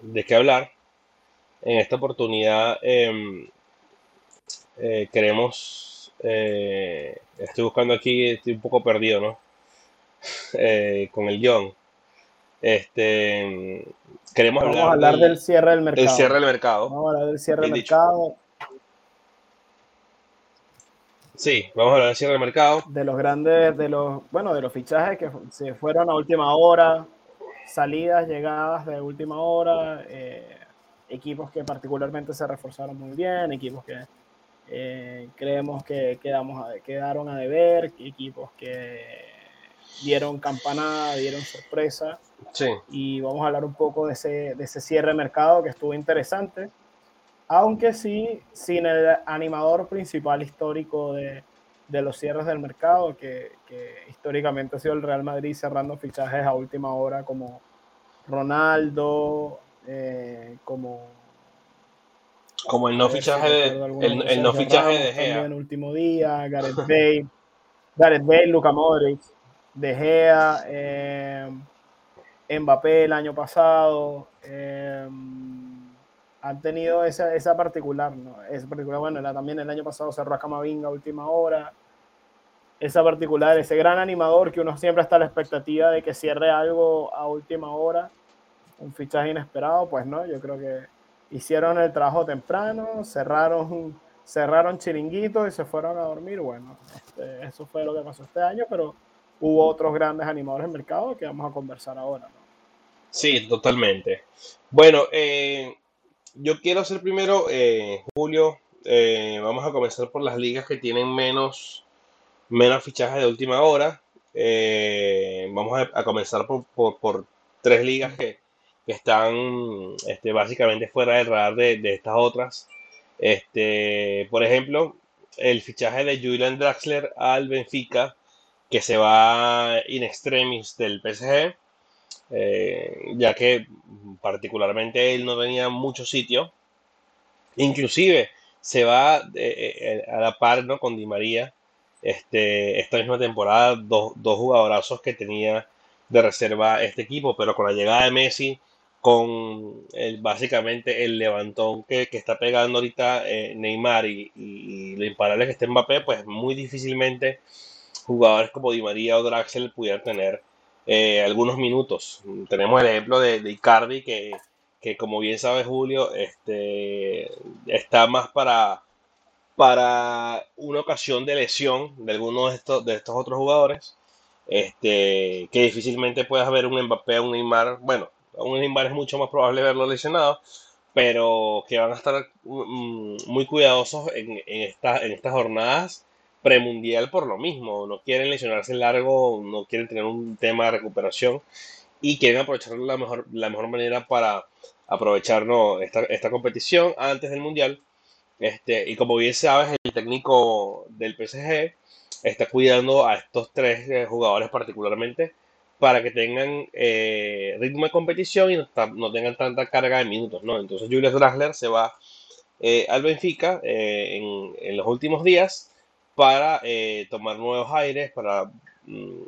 de qué hablar. En esta oportunidad em, eh, queremos, eh, estoy buscando aquí, estoy un poco perdido, ¿no? Eh, con el guion. Este, queremos Vamos hablar, a hablar del, del cierre del del mercado. cierre del mercado. Vamos a hablar del cierre del mercado, Sí, vamos a hablar del cierre del mercado. de los grandes, de los, bueno, de los fichajes que se fueron a última hora, salidas, llegadas de última hora, eh, equipos que particularmente se reforzaron muy bien, equipos que eh, creemos que quedamos a- quedaron a deber, equipos que dieron campanada, dieron sorpresa. Sí, y vamos a hablar un poco de ese, de ese cierre de mercado que estuvo interesante, aunque sí sin el animador principal histórico de, de los cierres del mercado, que, que históricamente ha sido el Real Madrid cerrando fichajes a última hora como Ronaldo, eh, como... como el no si fichaje de, el, el no fichaje de Gea. último día, Gareth Bale, Gareth Bale, Luka Modric, De Gea, eh, Mbappé el año pasado, eh, han tenido esa, esa particular, ¿no? Esa particular, bueno, era también el año pasado cerró a Camavinga última hora. Esa particular, ese gran animador que uno siempre está a la expectativa de que cierre algo a última hora, un fichaje inesperado, pues no, yo creo que hicieron el trabajo temprano, cerraron, cerraron chiringuitos y se fueron a dormir. Bueno, este, eso fue lo que pasó este año, pero hubo otros grandes animadores del mercado que vamos a conversar ahora. ¿no? Sí, totalmente. Bueno, eh, yo quiero hacer primero, eh, Julio, eh, vamos a comenzar por las ligas que tienen menos, menos fichajes de última hora. Eh, vamos a, comenzar por, por- tres ligas que, que están este, básicamente fuera del radar de, de estas otras. Este, por ejemplo, el fichaje de Julian Draxler al Benfica, que se va in extremis del PSG eh, ya que particularmente él no tenía mucho sitio. Inclusive se va eh, eh, a la par ¿no? con Di María este, esta misma temporada, dos, dos jugadorazos que tenía de reserva este equipo, pero con la llegada de Messi con el, básicamente el levantón que, que está pegando ahorita Neymar y, y, lo imparable que está Mbappé, pues muy difícilmente jugadores como Di María o Draxler pudieran tener eh, algunos minutos. Tenemos el ejemplo de, de Icardi que, que, como bien sabe Julio, este, está más para, para una ocasión de lesión de algunos de estos, de estos otros jugadores. Este, que difícilmente puedas ver un Mbappé, un Neymar, bueno, un Neymar es mucho más probable verlo lesionado, pero que van a estar mm, muy cuidadosos en, en, esta, en estas jornadas premundial por lo mismo. No quieren lesionarse largo, no quieren tener un tema de recuperación y quieren aprovechar la mejor, la mejor manera para aprovechar esta, esta competición antes del mundial. Este, y como bien sabes, el técnico del PSG está cuidando a estos tres eh, jugadores particularmente para que tengan eh, ritmo de competición y no, no, tengan tanta carga de minutos, ¿no? Entonces Julius Drasler se va eh, al Benfica eh, en, en, los últimos días para eh, tomar nuevos aires, para mm,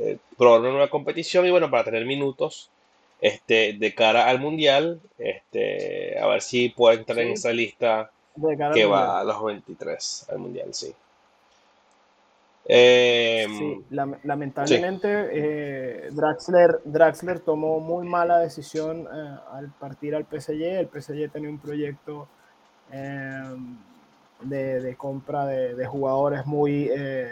eh, probar una nueva competición y bueno, para tener minutos este, de cara al Mundial, este, a ver si puede entrar en esa lista de cara al que Mundial. va a los 23 al Mundial, sí. Sí, Em, sí, lamentablemente eh, Draxler, Draxler tomó muy mala decisión eh, al partir al PSG. El PSG tenía un proyecto eh, de, compra de, jugadores muy eh,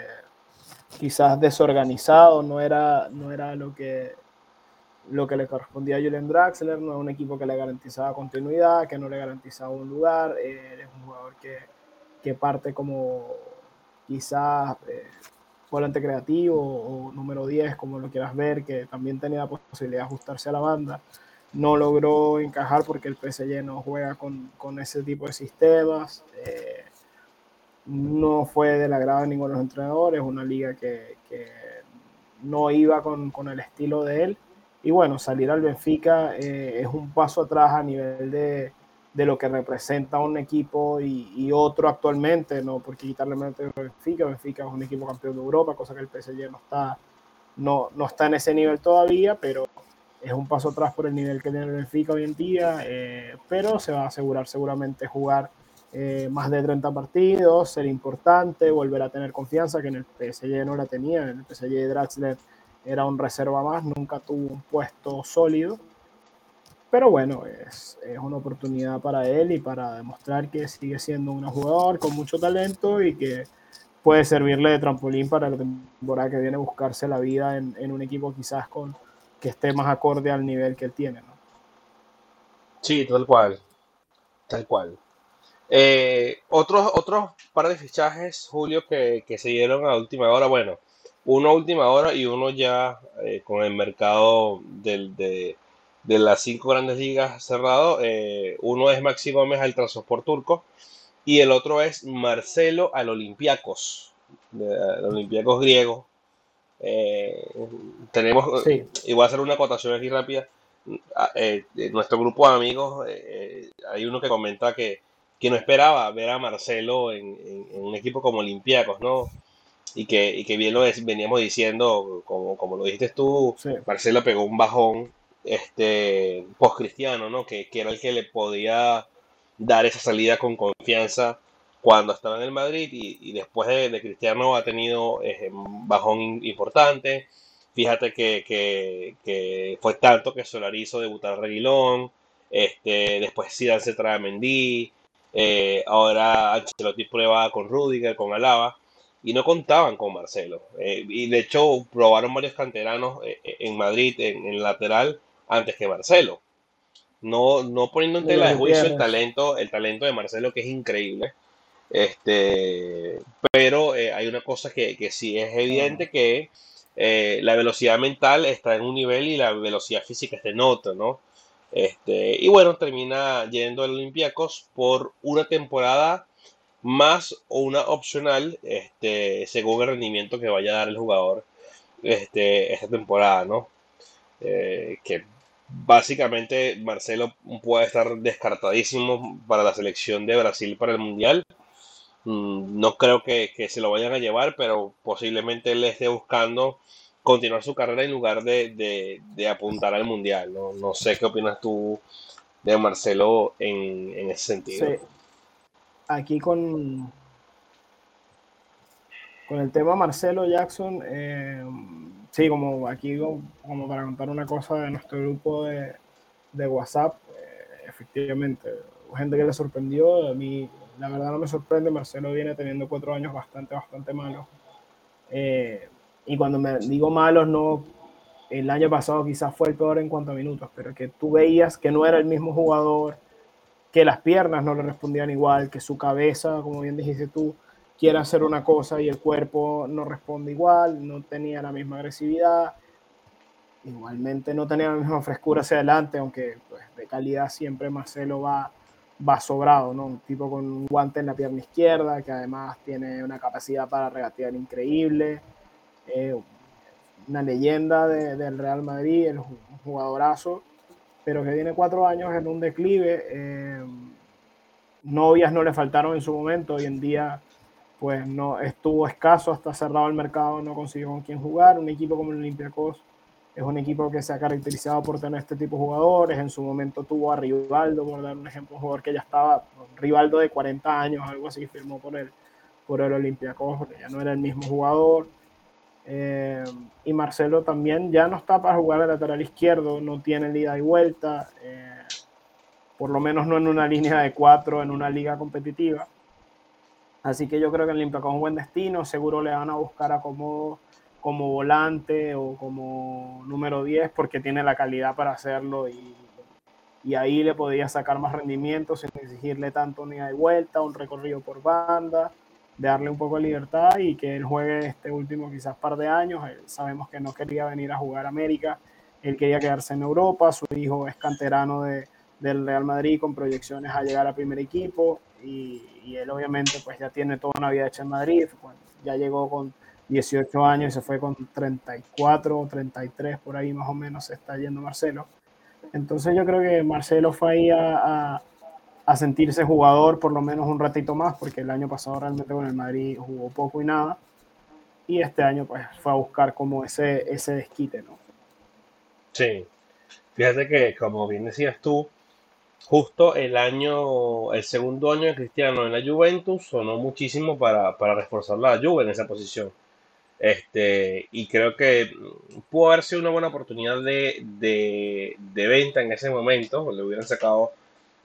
quizás desorganizado, no era, no era lo que, lo que le correspondía a Julian Draxler, no es un equipo que le garantizaba continuidad, que no le garantizaba un lugar, eh, es un jugador que, que parte como quizás eh, volante creativo o número 10, como lo quieras ver, que también tenía la posibilidad de ajustarse a la banda. No logró encajar porque el PSG no juega con, con ese tipo de sistemas. Eh, no fue del agrado de ninguno de los entrenadores, una liga que, que no iba con, con, el estilo de él. Y bueno, salir al Benfica eh, es un paso atrás a nivel de, de lo que representa un equipo y, otro actualmente, no porque quitarle mérito a Benfica, Benfica es un equipo campeón de Europa, cosa que el PSG no está, no, no está en ese nivel todavía, pero es un paso atrás por el nivel que tiene el Benfica hoy en día, eh, pero se va a asegurar seguramente jugar eh, más de 30 partidos, ser importante, volver a tener confianza, que en el PSG no la tenía, en el PSG Draxler era un reserva más, nunca tuvo un puesto sólido. Pero bueno, es, es, una oportunidad para él y para demostrar que sigue siendo un jugador con mucho talento y que puede servirle de trampolín para la temporada que viene buscarse la vida en, en un equipo quizás con que esté más acorde al nivel que él tiene. Sí, tal cual, tal cual. Eh, otros, otros par de fichajes, Julio, que, que, se dieron a última hora. Bueno, uno a última hora y uno ya eh, con el mercado del, de, de, las cinco grandes ligas cerrado. Eh, uno es Maxi Gómez al Transport Turco y el otro es Marcelo al Olympiacos, al Olympiacos griego. Eh, tenemos, sí. y voy a hacer una acotación aquí rápida. nuestro grupo de amigos, hay uno que comenta que que no esperaba ver a Marcelo en, en, en un equipo como Olympiacos, ¿no? Y que, y que bien lo veníamos diciendo, como, como lo dijiste tú, sí. Marcelo pegó un bajón este, post-cristiano, ¿no? Que, que, era el que le podía dar esa salida con confianza cuando estaba en el Madrid y, y después de, de, Cristiano ha tenido eh, un bajón importante. Fíjate que, que, que, fue tanto que Solari hizo debutar a Reguilón, este, después Zidane se trae a Mendy, eh, ahora Ancelotti prueba con Rudiger, con Alaba, y no contaban con Marcelo. Eh, y de hecho probaron varios canteranos eh, en Madrid, en, en, lateral, antes que Marcelo. No, no poniendo en tela de juicio el talento, el talento de Marcelo, que es increíble. Este, pero hay una cosa que, que sí es evidente que la velocidad mental está en un nivel y la velocidad física está en otro, ¿no? Este, y bueno, termina yendo al Olympiacos por una temporada más o una opcional, este, según el rendimiento que vaya a dar el jugador este, esta temporada, ¿no? Eh, que básicamente Marcelo puede estar descartadísimo para la selección de Brasil para el Mundial. Mm, no creo que, que, se lo vayan a llevar, pero posiblemente él esté buscando continuar su carrera en lugar de, de- de apuntar al mundial. No, no sé qué opinas tú de Marcelo en, en ese sentido. Sí. Aquí con, con el tema Marcelo Jackson, eh, sí, como aquí como, para contar una cosa de nuestro grupo de, de WhatsApp, eh, efectivamente, gente que le sorprendió, a mí la verdad no me sorprende, Marcelo viene teniendo cuatro años bastante, bastante malos. Eh, y cuando me digo malos, no, el año pasado quizás fue el peor en cuanto a minutos, pero que tú veías que no era el mismo jugador, que las piernas no le respondían igual, que su cabeza, como bien dijiste tú, quiere hacer una cosa y el cuerpo no responde igual, no tenía la misma agresividad, igualmente no tenía la misma frescura hacia adelante, aunque pues, de calidad siempre Marcelo va, va sobrado, ¿no? Un tipo con un guante en la pierna izquierda, que además tiene una capacidad para regatear increíble, eh, una leyenda de- del Real Madrid, el jugadorazo, pero que tiene cuatro años en un declive. eh, novias no le faltaron en su momento, hoy en día pues no estuvo escaso hasta cerrado el mercado, no consiguió con quién jugar. Un equipo como el Olympiacos es un equipo que se ha caracterizado por tener este tipo de jugadores. En su momento tuvo a Rivaldo, por dar un ejemplo, un jugador que ya estaba, Rivaldo de 40 años, algo así, firmó por el, por el Olympiacos, ya no era el mismo jugador. Eh, y Marcelo también ya no está para jugar de lateral izquierdo, no tiene ida y vuelta, eh, por lo menos no en una línea de cuatro, en una liga competitiva. Así que yo creo que el Olympiacos es un buen destino, seguro le van a buscar a como, como volante o como número 10 porque tiene la calidad para hacerlo y, y ahí le podría sacar más rendimiento sin exigirle tanto ni de vuelta, un recorrido por banda, de darle un poco de libertad y que él juegue este último quizás par de años. Sabemos que no quería venir a jugar a América, él quería quedarse en Europa, su hijo es canterano de, del Real Madrid con proyecciones a llegar al primer equipo y, él obviamente pues ya tiene toda una vida hecha en Madrid, bueno, ya llegó con 18 años y se fue con 34 o 33 por ahí más o menos se está yendo Marcelo. Entonces yo creo que Marcelo fue ahí a, a- a sentirse jugador por lo menos un ratito más, porque el año pasado realmente con el Madrid jugó poco y nada. Y este año pues fue a buscar como ese, ese desquite, ¿no? Sí. Fíjate que, como bien decías tú, justo el año, el segundo año de Cristiano en la Juventus sonó muchísimo para, para reforzar la Juve en esa posición. Este, y creo que pudo haber sido una buena oportunidad de, de, de venta en ese momento. Le hubieran sacado,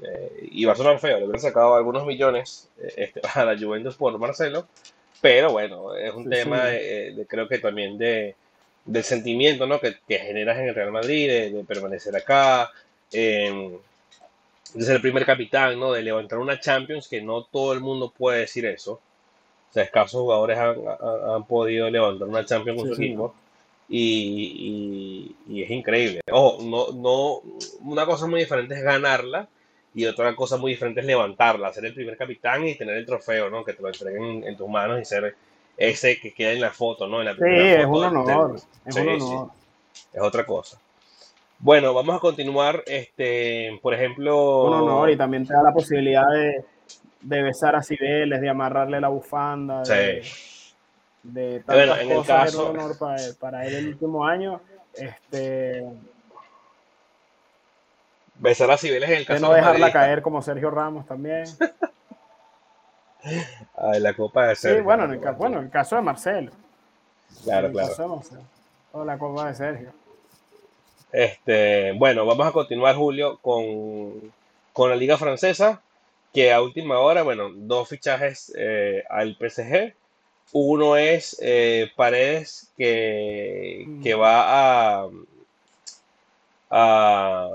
eh, y va a sonar feo, le hubieran sacado algunos millones eh, este, a la Juventus por Marcelo. Pero bueno, es un Sí, tema sí. de, de- creo que también de, del sentimiento ¿no? que, que generas en el Real Madrid, de, de permanecer acá, eh, de ser el primer capitán, ¿no? de levantar una Champions, que no todo el mundo puede decir eso. O sea, escasos jugadores han, han- han podido levantar una Champions con Sí, su equipo. Y, y- y es increíble. Ojo, no, no, una cosa muy diferente es ganarla y otra cosa muy diferente es levantarla, ser el primer capitán y tener el trofeo, ¿no? Que te lo entreguen en, en tus manos y ser ese que queda en la foto, ¿no? En la Sí, es foto un honor, es Sí, un sí, honor. es otra cosa. Bueno, vamos a continuar, este, por Un ejemplo, honor y también te da la posibilidad de, de besar a Cibeles, de amarrarle la bufanda, de, sí, de Bueno, tantas en el cosas. Era caso- un honor para él, para él el último año. Este, besar a Cibeles en el de caso no de los dejarla caer como Sergio Ramos también. Ay, la copa de Sí, Sergio, bueno, en el, copa ca- bueno, en el caso de Marcelo. Claro, el claro. caso de Marcelo. O la copa de Sergio. Este, bueno, vamos a continuar, Julio, con, con la Liga Francesa, que a última hora, bueno, dos fichajes eh, al PSG. Uno es eh, Paredes, que, que va a, a-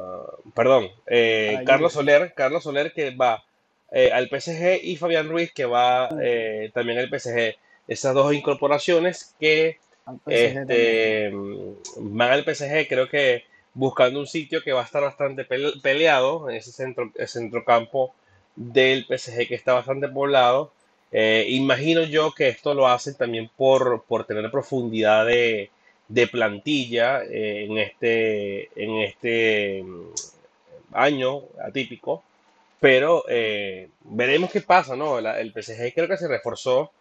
perdón, eh, Carlos. Soler, Carlos Soler que va eh, al PSG y Fabián Ruiz que va eh, también al PSG. Esas dos incorporaciones que este, mm, van al PSG, creo que buscando un sitio que va a estar bastante pele- peleado, en ese centro, el centrocampo del PSG que está bastante poblado. Imagino yo que esto lo hacen también por, por tener profundidad de, de plantilla eh, en este, en este mm, año atípico. Pero eh, veremos qué pasa, ¿no? El PSG creo que se reforzó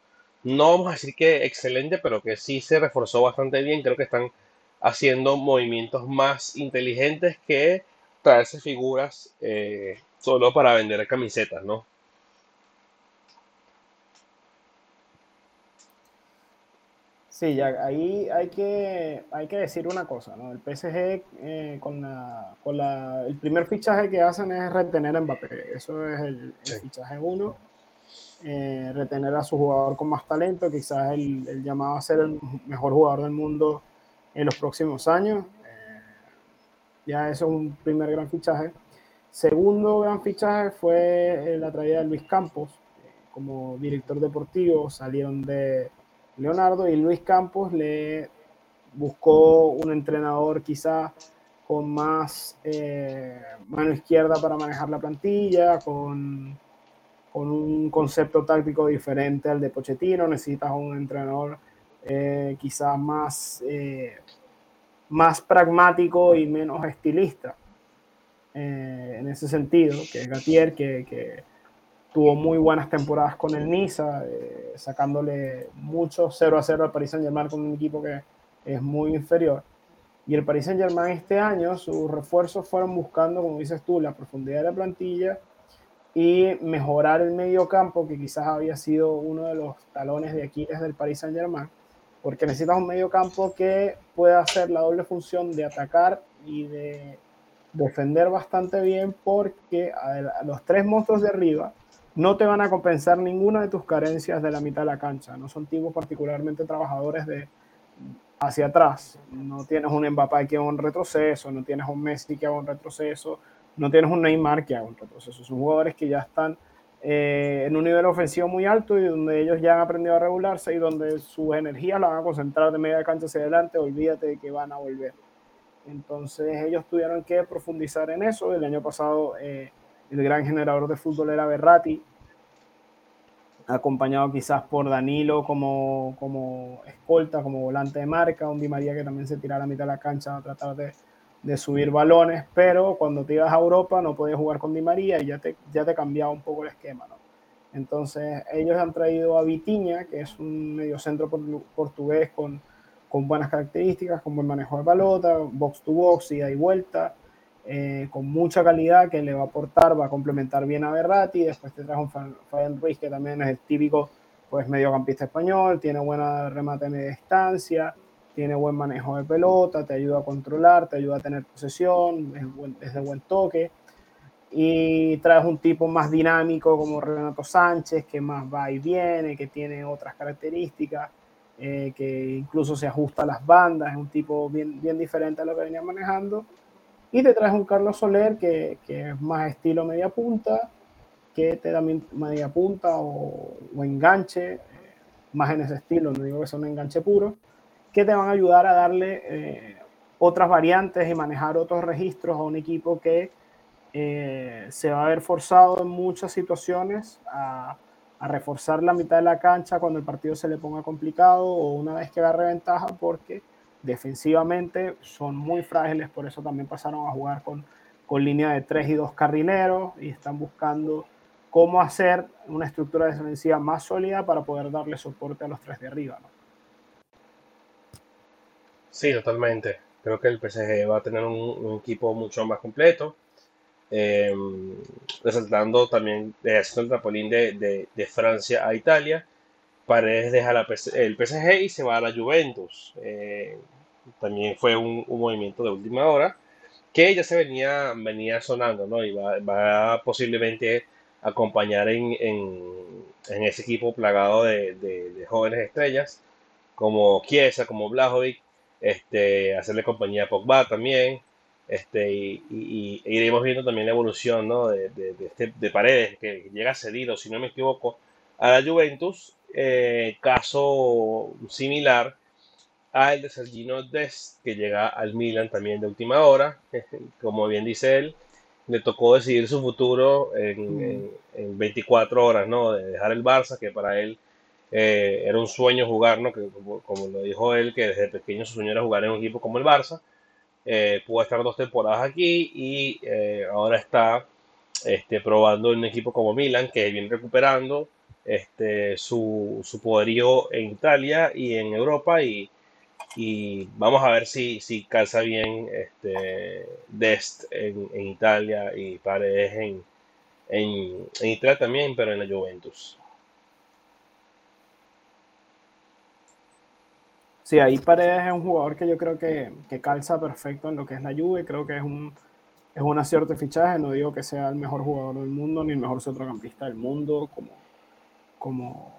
no vamos a decir que excelente, pero que sí se reforzó bastante bien. Creo que están haciendo movimientos más inteligentes que traerse figuras eh, solo para vender camisetas, ¿no? Sí, ya ahí hay que, hay que decir una cosa, ¿no? El PSG eh, con, la, con la, el primer fichaje que hacen es retener a Mbappé. Eso es el, el fichaje uno. Eh, retener a su jugador con más talento, quizás el, el, llamado a ser el mejor jugador del mundo en los próximos años. Eh, ya eso es un primer gran fichaje. Segundo gran fichaje fue la traída de Luis Campos como director deportivo. Salieron de Leonardo y Luis Campos le buscó un entrenador quizá con más eh, mano izquierda para manejar la plantilla, con, con, un concepto táctico diferente al de Pochettino. Necesitas un entrenador eh, quizás más, eh, más pragmático y menos estilista. Eh, en ese sentido, que es Gatier, que, que tuvo muy buenas temporadas con el Niza, eh, sacándole mucho 0 a 0 al Paris Saint Germain con un equipo que es muy inferior. Y el Paris Saint Germain este año, sus refuerzos fueron buscando, como dices tú, la profundidad de la plantilla y mejorar el medio campo, que quizás había sido uno de los talones de Aquiles del Paris Saint Germain, porque necesitas un medio campo que pueda hacer la doble función de atacar y de defender bastante bien, porque a los tres monstruos de arriba, no te van a compensar ninguna de tus carencias de la mitad de la cancha. No son tipos particularmente trabajadores de hacia atrás. No tienes un Mbappé que haga un retroceso, no tienes un Messi que haga un retroceso, no tienes un Neymar que haga un retroceso. Son jugadores que ya están eh, en un nivel ofensivo muy alto y donde ellos ya han aprendido a regularse y donde sus energías la van a concentrar de media cancha hacia adelante. Olvídate de que van a volver. Entonces ellos tuvieron que profundizar en eso. El año pasado... Eh, el gran generador de fútbol era Berratti, acompañado quizás por Danilo como, como escolta, como volante de marca, un Di María que también se tirara a la mitad de la cancha a tratar de, de, subir balones, pero cuando te ibas a Europa no podías jugar con Di María y ya te, ya te cambiaba un poco el esquema, ¿no? Entonces ellos han traído a Vitiña, que es un mediocentro portugués con, con buenas características, con buen manejo de balota, box to box, ida y vuelta, eh, con mucha calidad que le va a aportar, va a complementar bien a Berratti. Después te traes un Fabián Ruiz que también es el típico pues, mediocampista español, tiene buena remate de media distancia, tiene buen manejo de pelota, te ayuda a controlar, te ayuda a tener posesión, es, buen, es de buen toque. Y traes un tipo más dinámico como Renato Sánchez, que más va y viene, que tiene otras características. Eh, que incluso se ajusta a las bandas, es un tipo bien, bien diferente a lo que venía manejando y te traes un Carlos Soler que, que es más estilo media punta, que te da media punta o, o enganche, eh, más en ese estilo, no digo que sea un enganche puro, que te van a ayudar a darle eh, otras variantes y manejar otros registros a un equipo que eh, se va a ver forzado en muchas situaciones a, a, reforzar la mitad de la cancha cuando el partido se le ponga complicado o una vez que agarre ventaja porque defensivamente son muy frágiles, por eso también pasaron a jugar con, con línea de tres y dos carrileros y están buscando cómo hacer una estructura defensiva más sólida para poder darle soporte a los tres de arriba. Sí, totalmente. Creo que el PSG va a tener un, equipo mucho más completo. Eh, resaltando también, haciendo el trampolín de, de, Francia a Italia. Paredes deja el PSG y se va a la Juventus. Eh, también fue un, un, movimiento de última hora que ya se venía, venía sonando, ¿no? Y va, va posiblemente acompañar en, en, en, ese equipo plagado de, de, jóvenes estrellas como Chiesa, como Blajovic, este, hacerle compañía a Pogba también, este, y, y, y, iremos viendo también la evolución ¿no? de, de, este, de, Paredes, que llega cedido, si no me equivoco, a la Juventus, eh, caso similar al de Sergino Dest, que llega al Milan también de última hora. Como bien dice él, le tocó decidir su futuro en, en, en 24 horas, ¿no? De dejar el Barça, que para él eh, era un sueño jugar, ¿no? Que, como, como, lo dijo él, que desde pequeño su sueño era jugar en un equipo como el Barça. Eh, pudo estar dos temporadas aquí y eh, ahora está este, probando en un equipo como Milan, que viene recuperando, este, su, su poderío en Italia y en Europa y, y vamos a ver si, si calza bien este, Dest en, en Italia y Paredes en, en, en Italia también, pero en la Juventus. Sí, ahí Paredes es un jugador que yo creo que, que calza perfecto en lo que es la Juve. Creo que es un, es un acierto fichaje. No digo que sea el mejor jugador del mundo ni el mejor centrocampista del mundo como, como,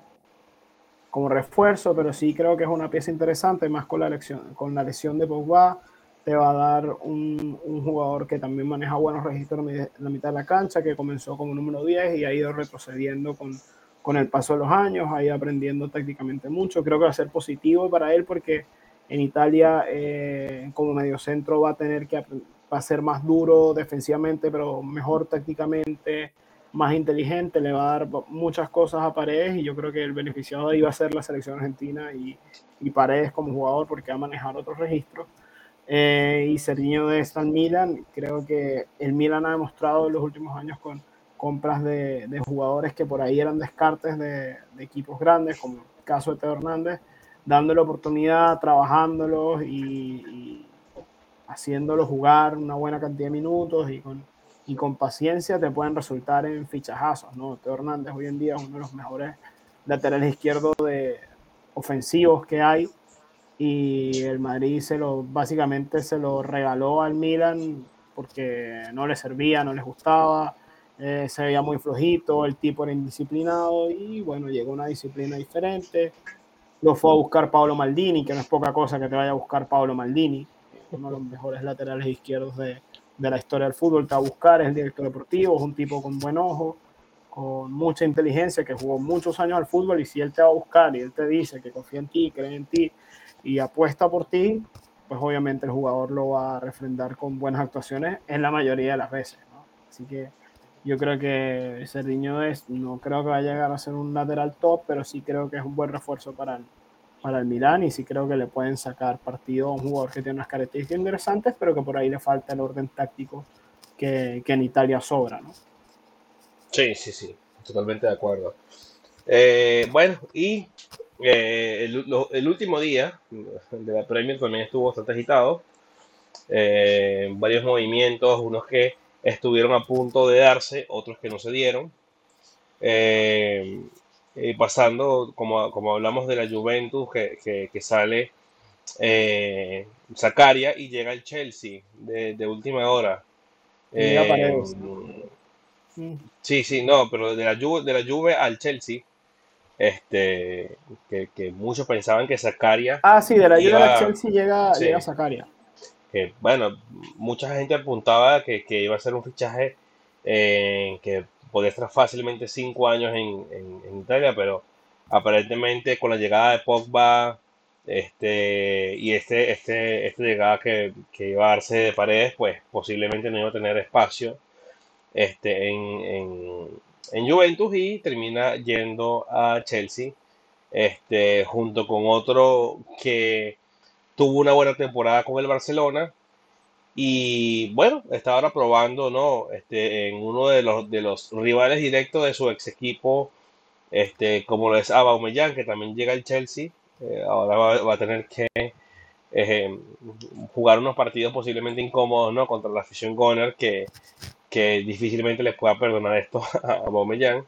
como refuerzo, pero sí creo que es una pieza interesante, más con la, elección, con la lesión de Pogba. Te va a dar un, un jugador que también maneja buenos registros en la mitad de la cancha, que comenzó como número 10 y ha ido retrocediendo con, con el paso de los años, ha ido aprendiendo tácticamente mucho. Creo que va a ser positivo para él porque en Italia eh, como mediocentro va a tener que va a ser más duro defensivamente, pero mejor tácticamente, más inteligente, le va a dar muchas cosas a Paredes y yo creo que el beneficiado va a ser la selección argentina y, y Paredes como jugador porque va a manejar otros registros. Eh, y Serginho de Stan Milan, creo que el Milan ha demostrado en los últimos años con compras de, de jugadores que por ahí eran descartes de, de, equipos grandes, como el caso de Teo Hernández, dándole oportunidad, trabajándolos y, y haciéndolos jugar una buena cantidad de minutos y con, y con paciencia te pueden resultar en fichajazos, ¿no? Teo Hernández hoy en día es uno de los mejores laterales izquierdos de ofensivos que hay y el Madrid se lo básicamente se lo regaló al Milan porque no le servía, no les gustaba, eh, se veía muy flojito, el tipo era indisciplinado y bueno, llegó una disciplina diferente. Lo fue a buscar Pablo Maldini, que no es poca cosa que te vaya a buscar Pablo Maldini, uno de los mejores laterales izquierdos de, de la historia del fútbol, te va a buscar, es el director deportivo, es un tipo con buen ojo, con mucha inteligencia, que jugó muchos años al fútbol y si él te va a buscar y él te dice que confía en ti, cree en ti y apuesta por ti, pues obviamente el jugador lo va a refrendar con buenas actuaciones en la mayoría de las veces. ¿no? Así que yo creo que Cerdiño es, no creo que va a llegar a ser un lateral top, pero sí creo que es un buen refuerzo para para el Milán y sí creo que le pueden sacar partido a un jugador que tiene unas características interesantes, pero que por ahí le falta el orden táctico que, que en Italia sobra, ¿no? Sí, sí, sí, totalmente de acuerdo. Eh, bueno, y eh, el, lo, el, último día de la Premier también estuvo bastante agitado. Eh, varios movimientos, unos que estuvieron a punto de darse, otros que no se dieron. Eh, pasando, como, como, hablamos de la Juventus, que, que, que sale Zacaria y llega el Chelsea de, de última hora. sí, sí, no, pero de la Juve, de la Juve al Chelsea este que, que, muchos pensaban que Zacaria ah sí de la Juve al Chelsea llega, sí, llega Zacaria que bueno mucha gente apuntaba que, que iba a ser un fichaje eh, que podía estar fácilmente cinco años en, en, Italia pero aparentemente con la llegada de Pogba este y este este esta llegada que, que iba a darse de paredes pues posiblemente no iba a tener espacio este en, en en Juventus y termina yendo a Chelsea, este, junto con otro que tuvo una buena temporada con el Barcelona y bueno, está ahora probando ¿no? este, en uno de los, de los rivales directos de su ex equipo, este, como lo es Aubameyang, que también llega al Chelsea, eh, ahora va, a tener que eh, jugar unos partidos posiblemente incómodos ¿no? contra la afición Goner que que difícilmente les pueda perdonar esto a Aubameyang.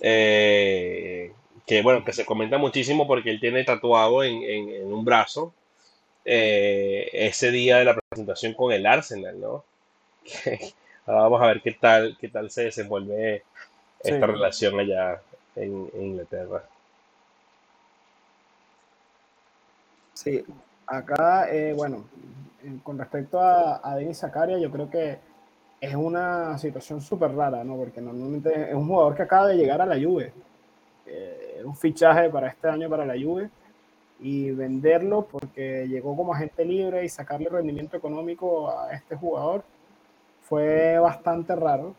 Eh, que bueno, que se comenta muchísimo porque él tiene tatuado en, en, en un brazo eh, ese día de la presentación con el Arsenal, ¿no? ahora vamos a ver qué tal, qué tal se desenvuelve esta sí. relación allá en, en, Inglaterra. Sí, acá, eh, bueno, con respecto a, a Denis Zakaria, yo creo que es una situación súper rara, ¿no? Porque normalmente es un jugador que acaba de llegar a la Juve. Eh, un fichaje para este año para la Juve y venderlo porque llegó como agente libre y sacarle rendimiento económico a este jugador fue bastante raro.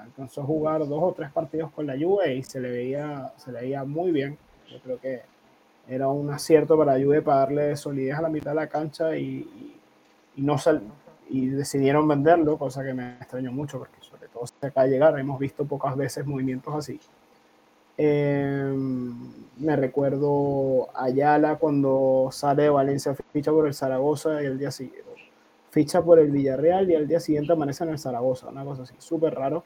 Alcanzó a jugar dos o tres partidos con la Juve y se le veía, se le veía muy bien. Yo creo que era un acierto para la Juve para darle solidez a la mitad de la cancha y, y, y no, sal, y decidieron venderlo, cosa que me extrañó mucho porque sobre todo se acaba de llegar, hemos visto pocas veces movimientos así. Eh, me recuerdo Ayala cuando sale de Valencia, ficha por el Zaragoza y el día siguiente ficha por el Villarreal y al día siguiente amanece en el Zaragoza, una cosa así, súper raro.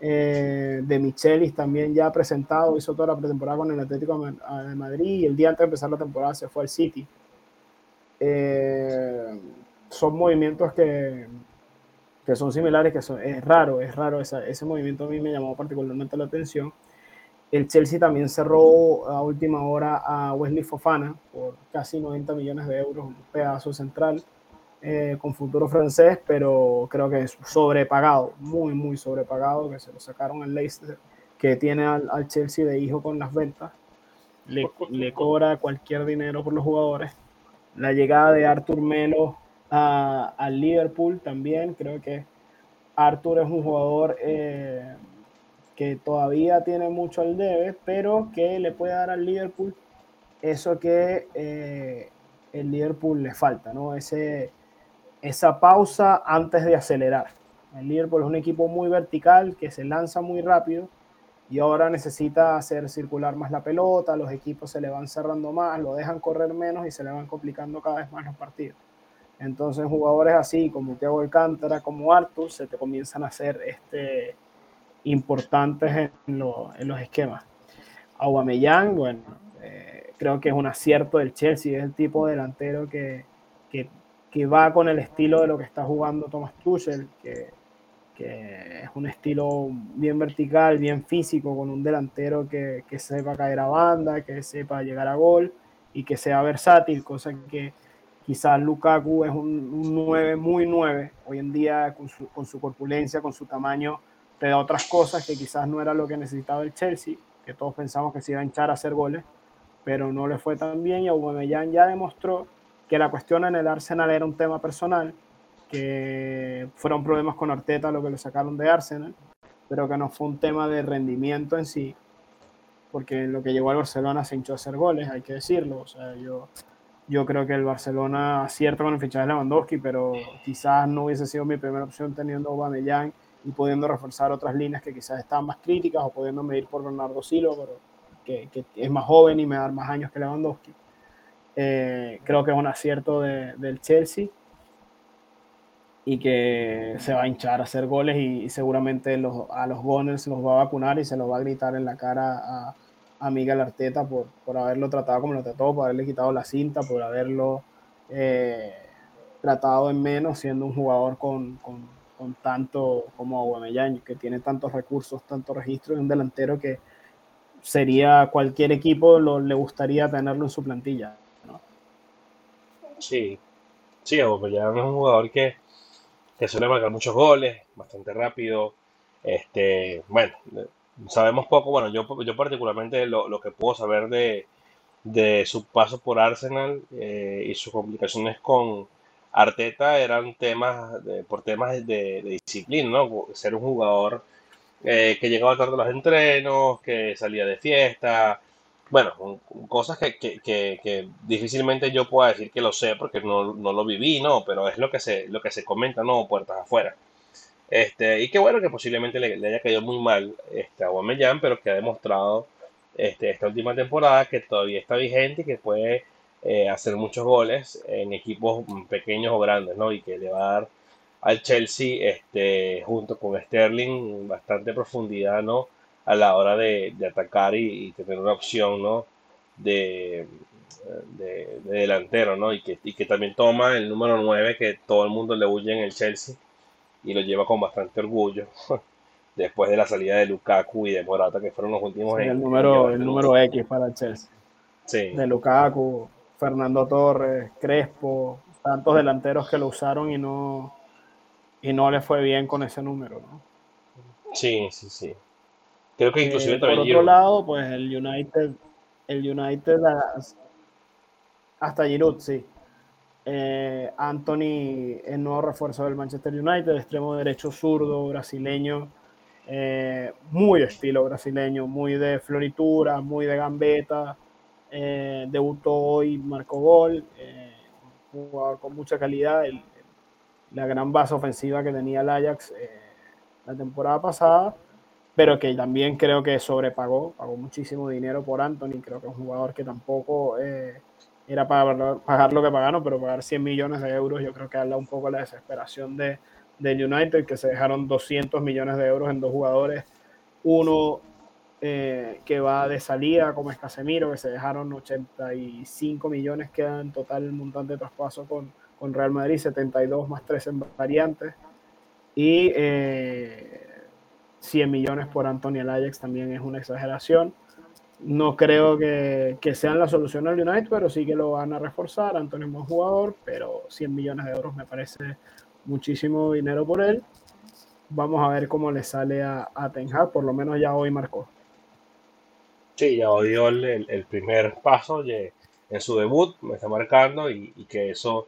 Eh, de Michelis también ya presentado, hizo toda la pretemporada con el Atlético de Madrid y el día antes de empezar la temporada se fue al City. Eh, son movimientos que, que son similares, que son, es raro, es raro, ese movimiento a mí me llamó particularmente la atención. El Chelsea también cerró a última hora a Wesley Fofana por casi 90 millones de euros, un pedazo central. Eh, con futuro francés, pero creo que es sobrepagado, muy, muy sobrepagado, que se lo sacaron al Leicester, que tiene al, Chelsea de hijo con las ventas, le, le, cobra cualquier dinero por los jugadores. La llegada de Arthur Melo al Liverpool también, creo que Arthur es un jugador eh, que todavía tiene mucho al debe, pero que le puede dar al Liverpool eso que eh, el Liverpool le falta, ¿no? Ese, esa pausa antes de acelerar. El Liverpool es un equipo muy vertical que se lanza muy rápido y ahora necesita hacer circular más la pelota, los equipos se le van cerrando más, lo dejan correr menos y se le van complicando cada vez más los partidos. Entonces jugadores así como Thiago Alcántara, como Artur, se te comienzan a hacer este, importantes en, los esquemas. Aubameyang, bueno, eh, creo que es un acierto del Chelsea, es el tipo de delantero que, que que va con el estilo de lo que está jugando Thomas Tuchel, que, que es un estilo bien vertical, bien físico, con un delantero que, que, sepa caer a banda, que sepa llegar a gol y que sea versátil, cosa que quizás Lukaku es un, un 9 muy 9, hoy en día con su, con su corpulencia, con su tamaño, te da otras cosas que quizás no era lo que necesitaba el Chelsea, que todos pensamos que se iba a hinchar a hacer goles, pero no le fue tan bien y Aubameyang ya demostró que la cuestión en el Arsenal era un tema personal, que fueron problemas con Arteta lo que lo sacaron de Arsenal, pero que no fue un tema de rendimiento en sí, porque lo que llegó al Barcelona se hinchó a hacer goles, hay que decirlo. O sea, yo, yo creo que el Barcelona acierta con el fichaje de Lewandowski, pero quizás no hubiese sido mi primera opción teniendo a Aubameyang y pudiendo reforzar otras líneas que quizás estaban más críticas o pudiendo medir por Bernardo Silva, pero que, que es más joven y me da más años que Lewandowski. Eh, creo que es un acierto del Chelsea y que se va a hinchar a hacer goles y, seguramente los, a los Gunners los va a vacunar y se los va a gritar en la cara a, a Miguel Arteta por, por, haberlo tratado como lo trató, por haberle quitado la cinta, por haberlo eh, tratado en menos siendo un jugador con, con tanto como Aubameyang, que tiene tantos recursos, tantos registros, y un delantero que sería cualquier equipo lo, le gustaría tenerlo en su plantilla. Sí, sí, ya es un jugador que, que suele marcar muchos goles, bastante rápido. Este, bueno, sabemos poco, bueno, yo, yo particularmente lo, lo que puedo saber de, de su paso por Arsenal eh, y sus complicaciones con Arteta eran temas de, por temas de, disciplina, ¿no? Ser un jugador eh, que llegaba tarde a los entrenos, que salía de fiesta, bueno, cosas que, que, que, difícilmente yo pueda decir que lo sé porque no, no, lo viví, ¿no? Pero es lo que se, lo que se comenta, ¿no? Puertas afuera. Este, y qué bueno que posiblemente le, haya caído muy mal este, a Aubameyang, pero que ha demostrado este, esta última temporada que todavía está vigente y que puede eh, hacer muchos goles en equipos pequeños o grandes, ¿no? Y que le va a dar al Chelsea, este, junto con Sterling, bastante profundidad, ¿no? a la hora de, atacar y, tener una opción, ¿no? De, de, delantero, ¿no? Y que, y que también toma el número 9 que todo el mundo le huye en el Chelsea y lo lleva con bastante orgullo después de la salida de Lukaku y de Morata que fueron los últimos el número el número X para el Chelsea sí. de Lukaku Fernando Torres Crespo tantos delanteros que lo usaron y no y no le fue bien con ese número ¿no? sí sí sí Creo que inclusive eh, Por otro lado, pues el United, el United hasta Giroud, sí. Eh, Anthony, el nuevo refuerzo del Manchester United, extremo derecho zurdo, brasileño, eh, muy estilo brasileño, muy de floritura, muy de gambeta. Debutó hoy, marcó gol, un jugador con mucha calidad. la gran base ofensiva que tenía el Ajax la temporada pasada pero que también creo que sobrepagó, pagó muchísimo dinero por Anthony, creo que es un jugador que tampoco eh, era para pagar lo que pagaron, pero pagar 100 millones de euros yo creo que habla un poco la desesperación de, del United, que se dejaron 200 millones de euros en dos jugadores, uno eh, que va de salida, como es Casemiro, que se dejaron 85 millones, queda en total el montante de traspaso con, con Real Madrid, 72 más 3 en variantes, y eh, 100 millones por Antonio Ajax también es una exageración. No creo que, que, sean la solución al United, pero sí que lo van a reforzar. Antonio es un buen jugador, pero 100 millones de euros me parece muchísimo dinero por él. Vamos a ver cómo le sale a, a Ten por lo menos ya hoy marcó. Sí, ya dio el, el primer paso en su debut, me está marcando y, que eso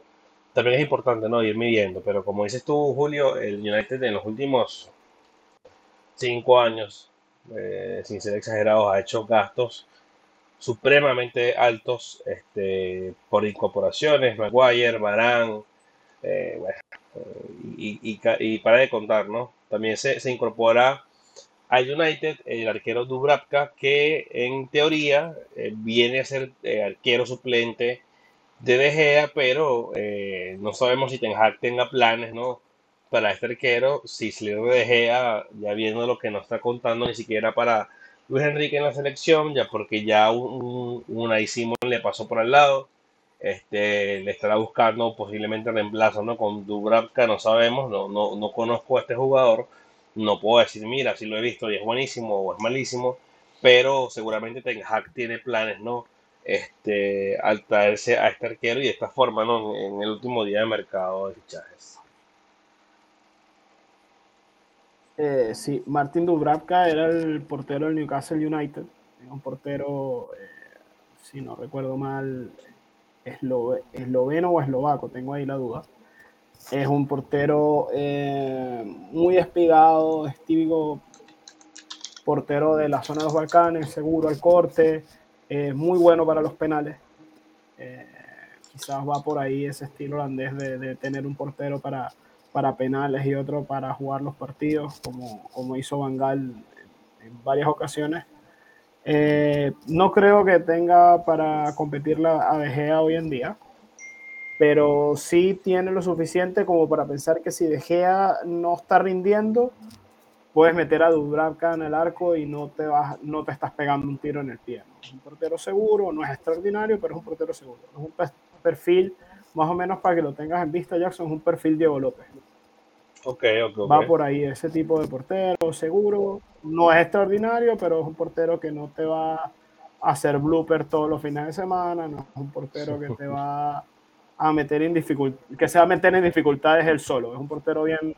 también es importante, ¿no? Ir midiendo, pero como dices tú, Julio, el United en los últimos cinco años, eh, sin ser exagerados, ha hecho gastos supremamente altos este, por incorporaciones, Maguire, Barán, eh, bueno, y, y, y, para de contar, ¿no? También se, se, incorpora al United el arquero Dubravka, que en teoría eh, viene a ser eh, arquero suplente de De Gea, pero eh, no sabemos si Ten Hag tenga planes, ¿no? Para este arquero, si se le De Gea, ya viendo lo que nos está contando, ni siquiera para Luis Enrique en la selección, ya porque ya un, un, un Simon le pasó por al lado este, le estará buscando posiblemente reemplazo ¿no? con Dubravka, no sabemos, no, no, no conozco a este jugador, no puedo decir, mira, si lo he visto y es buenísimo o es malísimo, pero seguramente Ten Hag tiene planes, ¿no? Este, al traerse a este arquero y de esta forma, ¿no? En, el último día de mercado de fichajes. Eh, sí, Martin Dubravka era el portero del Newcastle United, un portero, eh, si no recuerdo mal, esloveno o eslovaco, tengo ahí la duda. Es un portero eh, muy espigado, es típico portero de la zona de los Balcanes, seguro al corte, eh, muy bueno para los penales. Eh, quizás va por ahí ese estilo holandés de, tener un portero para, para penales y otro para jugar los partidos, como, como hizo Van Gaal en, varias ocasiones. Eh, no creo que tenga para competir la ADG hoy en día, pero sí tiene lo suficiente como para pensar que si De Gea no está rindiendo, puedes meter a Dubravka en el arco y no te, vas, no te estás pegando un tiro en el pie. ¿no? Es un portero seguro, no es extraordinario, pero es un portero seguro. Es un perfil, más o menos para que lo tengas en vista, Jackson, es un perfil Diego López. Okay, okay, okay. Va por ahí ese tipo de portero, seguro. No es extraordinario, pero es un portero que no te va a hacer blooper todos los fines de semana. No es un portero que te va a meter en dificultades, que se va a meter en dificultades él solo. Es un portero bien,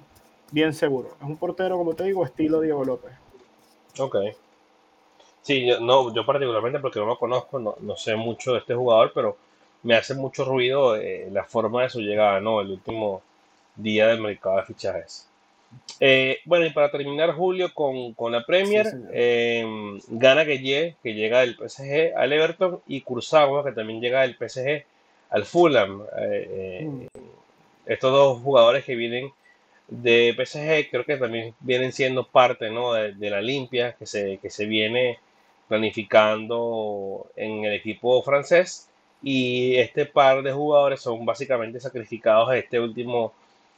bien seguro. Es un portero, como te digo, estilo Diego López. Ok. Sí, yo, no, yo particularmente porque no lo conozco, no, no, sé mucho de este jugador, pero me hace mucho ruido eh, la forma de su llegada, ¿no? El último día del mercado de fichajes. Eh, bueno, y para terminar, Julio, con, con la Premier, sí, eh, gana Gueye, que llega del PSG al Everton, y Kurzawa, que también llega del PSG al Fulham. Eh, mm. Estos dos jugadores que vienen de PSG, creo que también vienen siendo parte ¿no? de, de, la limpia que se, que se viene planificando en el equipo francés. Y este par de jugadores son básicamente sacrificados a este último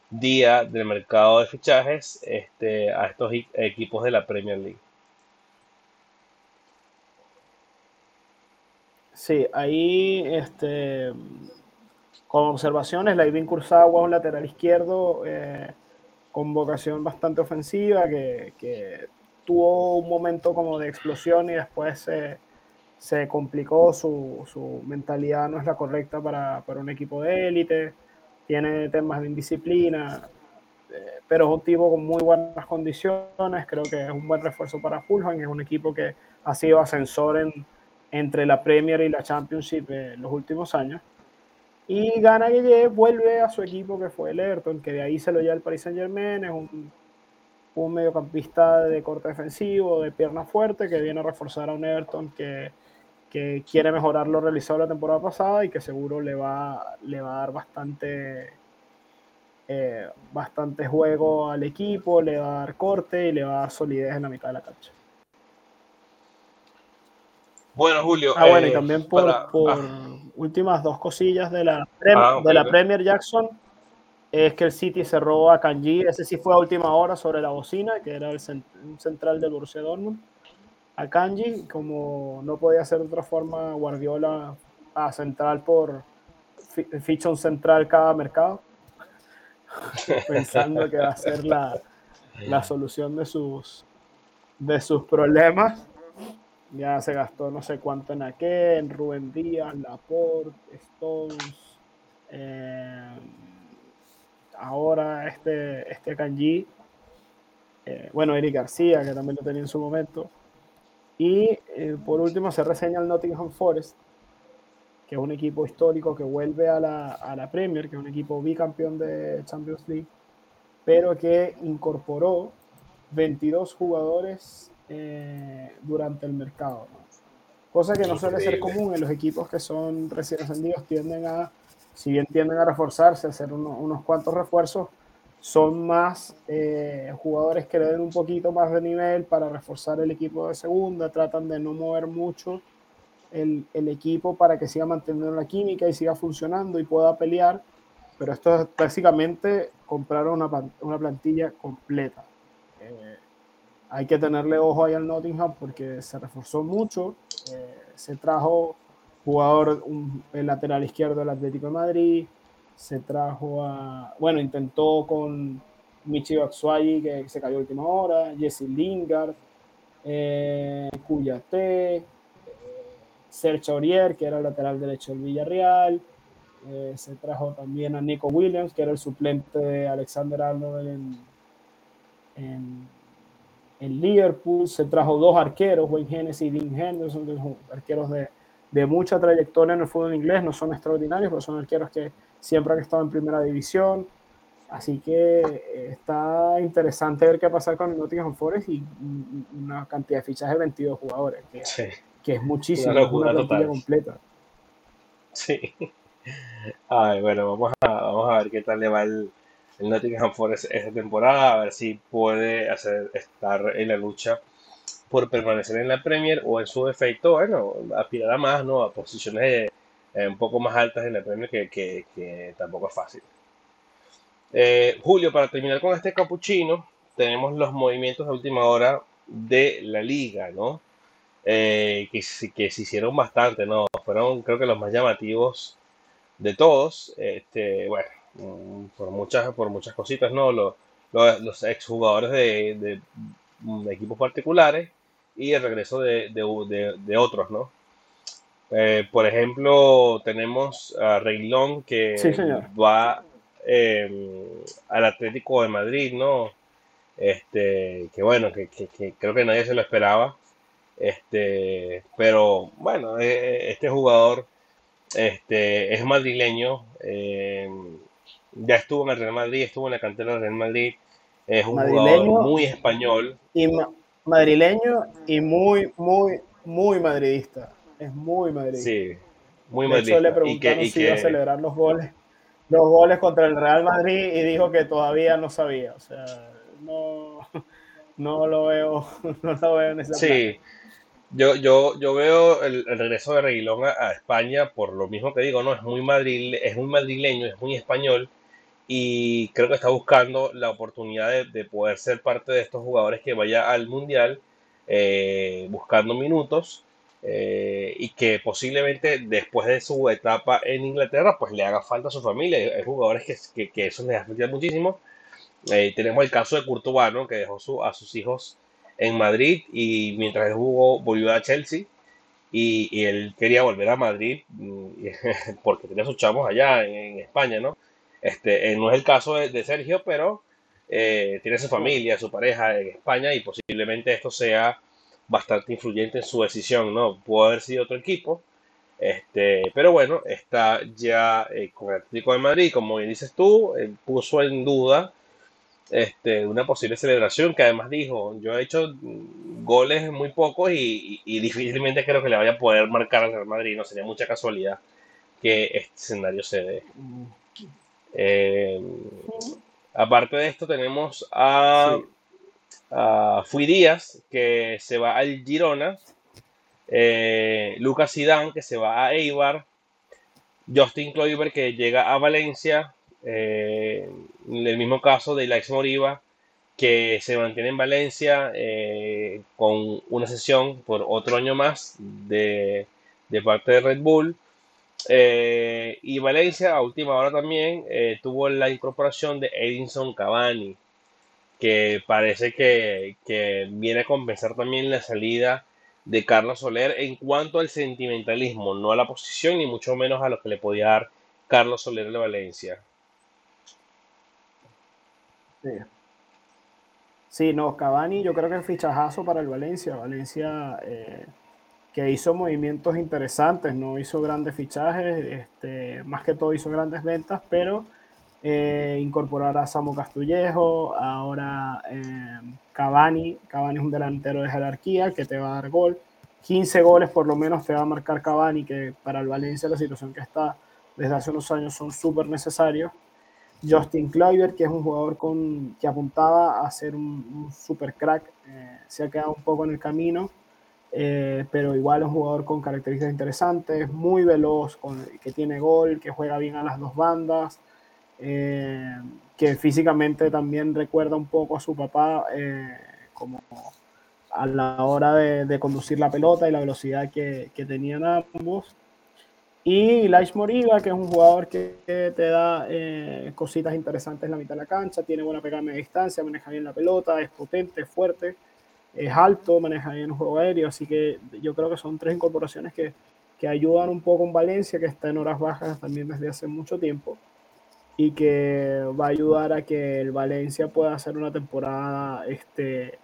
día del mercado de fichajes este, a estos equipos de la Premier League. Sí, ahí este, con observaciones, Laivin Kurzawa, un lateral izquierdo eh, con vocación bastante ofensiva, que, que, tuvo un momento como de explosión y después se, se complicó, su, su, mentalidad no es la correcta para, para un equipo de élite tiene temas de indisciplina, eh, pero es un tipo con muy buenas condiciones, creo que es un buen refuerzo para Fulham, es un equipo que ha sido ascensor en, entre la Premier y la Championship en los últimos años. Y Gana Gueye vuelve a su equipo que fue el Everton, que de ahí se lo lleva el Paris Saint Germain, es un, un mediocampista de corte defensivo, de pierna fuerte, que viene a reforzar a un Everton que que quiere mejorar lo realizado la temporada pasada y que seguro le va, le va a dar bastante eh, bastante juego al equipo, le va a dar corte y le va a dar solidez en la mitad de la cancha. Bueno, Julio. Ah, bueno, y eh, también por, para- por ah, últimas dos cosillas de la, Prem- Ah, ok, de la ok. Premier Jackson, es que el City cerró a Kanji, ese sí fue a última hora sobre la bocina, que era el cen- un central del Borussia Dortmund, a Kanji, como no podía ser de otra forma, Guardiola a central por fi- ficha un central cada mercado, pensando que va a ser la, la solución de sus, de sus problemas. Ya se gastó no sé cuánto en en Rubén Díaz, Laporte, Stones. eh, ahora este, este Kanji. eh, bueno, Eric García, que también lo tenía en su momento. Y eh, por último se reseña el Nottingham Forest, que es un equipo histórico que vuelve a la, a la Premier, que es un equipo bicampeón de Champions League, pero que incorporó 22 jugadores eh, durante el mercado. ¿no? Cosa que no suele ser común en los equipos que son recién ascendidos, tienden a, si bien tienden a reforzarse, a hacer uno- unos cuantos refuerzos, son más eh, jugadores que le den un poquito más de nivel para reforzar el equipo de segunda, tratan de no mover mucho el, el equipo para que siga manteniendo la química y siga funcionando y pueda pelear, pero esto es básicamente comprar una, una plantilla completa. Eh, hay que tenerle ojo ahí al Nottingham porque se reforzó mucho, eh, se trajo jugador, un, el lateral izquierdo del Atlético de Madrid, se trajo a, bueno, intentó con Michi Batshuayi que se cayó a última hora, Jesse Lingard, eh, Cuyate, eh, Sergio Aurier, que era el lateral derecho del Villarreal, eh, se trajo también a Nico Williams, que era el suplente de Alexander Arnold en, en Liverpool, se trajo dos arqueros, Wayne Hennessy y Dean Henderson, que son arqueros de, de mucha trayectoria en el fútbol inglés, no son extraordinarios, pero son arqueros que siempre han estado en primera división. Así que eh, está interesante ver qué va a pasar con el Nottingham Forest y una cantidad de fichajes de 22 jugadores, que, sí, que es muchísimo, Una locura una plantilla total. completa. sí. Ay, bueno, vamos a, vamos a ver qué tal le va el, el Nottingham Forest esta temporada, a ver si puede estar en la lucha por permanecer en la Premier o en su defecto, bueno, aspirar más, ¿no? A posiciones eh, un poco más altas en la Premier que, que- que tampoco es fácil. Eh, Julio, para terminar con este capuchino, tenemos los movimientos de última hora de la liga, ¿no? Eh, que, que se hicieron bastante, ¿no? Fueron, creo que los más llamativos de todos, este, bueno, por muchas, por muchas cositas, ¿no? Los, los, los exjugadores de, de, mm, equipos particulares y el regreso de, de- de- de otros, ¿no? Eh, por ejemplo, tenemos a Reilón que Sí, va eh, al Atlético de Madrid, ¿no? Este, que bueno, que, que- que creo que nadie se lo esperaba. Este, pero bueno, eh, este jugador este, es madrileño, eh, ya estuvo en el Real Madrid, estuvo en la cantera del Real Madrid, es un jugador Madrileño. muy español, Y ma- madrileño y muy, muy, muy madridista. Es muy madridista. sí, muy de hecho, le madridista. Y que, preguntaron y si iba a celebrar los goles, los goles contra el Real Madrid y dijo que todavía no sabía. O sea, no, no lo veo, no lo veo en plan. sí, yo, yo, yo veo el, el regreso de Reguilón a, a España por lo mismo que digo, ¿no? Es muy madril, es muy madrileño, es muy español y creo que está buscando la oportunidad de, de poder ser parte de estos jugadores que vaya al Mundial eh, buscando minutos eh, y que posiblemente después de su etapa en Inglaterra pues le haga falta a su familia. Hay jugadores que, que, que eso les afecta muchísimo. Eh, tenemos el caso de Courtois, ¿no? que dejó su- a sus hijos en Madrid y mientras él jugó volvió a Chelsea y, y él quería volver a Madrid mm, porque tenía sus chamos allá en, en España, ¿no? Este, eh, no es el caso de, de Sergio, pero eh, tiene su familia, su pareja en España y posiblemente esto sea bastante influyente en su decisión, ¿no? Pudo haber sido otro equipo, este, pero bueno, está ya eh, con el Atlético de Madrid, como bien dices tú, él puso en duda este, una posible celebración que además dijo, yo he hecho mm, goles muy pocos y, y- y difícilmente creo que le vaya a poder marcar al Real Madrid, no sería mucha casualidad que este escenario se dé. Eh, Aparte de esto, tenemos a, a Fui Díaz, que se va al Girona. eh, Lucas Zidane, que se va a Eibar. Justin Kluivert, que llega a Valencia. eh, el mismo caso de Lax Moriba, que se mantiene en Valencia eh, con una sesión por otro año más de, de parte de Red Bull. Eh, y Valencia, a última hora también, eh, tuvo la incorporación de Edinson Cavani, que parece que, que viene a compensar también la salida de Carlos Soler en cuanto al sentimentalismo, no a la posición ni mucho menos a lo que le podía dar Carlos Soler de Valencia. Sí. Sí, no, Cavani yo creo que es fichajazo para el Valencia. Valencia eh, que hizo movimientos interesantes, no hizo grandes fichajes, este, más que todo hizo grandes ventas, pero eh, incorporar a Samu Castillejo, ahora eh, Cavani, Cavani es un delantero de jerarquía que te va a dar gol. 15 goles por lo menos te va a marcar Cavani, que para el Valencia la situación que está desde hace unos años son súper necesarios. Justin Kluivert, que es un jugador con, que apuntaba a ser un, un super crack, eh, se ha quedado un poco en el camino, eh, pero igual es un jugador con características interesantes, muy veloz, con, que tiene gol, que juega bien a las dos bandas, eh, que físicamente también recuerda un poco a su papá, eh, como a la hora de, de, conducir la pelota y la velocidad que, que tenían ambos. Y Lais Moriba, que es un jugador que, que te da eh, cositas interesantes en la mitad de la cancha, tiene buena pegada media distancia, maneja bien la pelota, es potente, es fuerte, es alto, maneja bien el juego aéreo, así que yo creo que son tres incorporaciones que, que ayudan un poco en Valencia, que está en horas bajas también desde hace mucho tiempo, y que va a ayudar a que el Valencia pueda hacer una temporada este,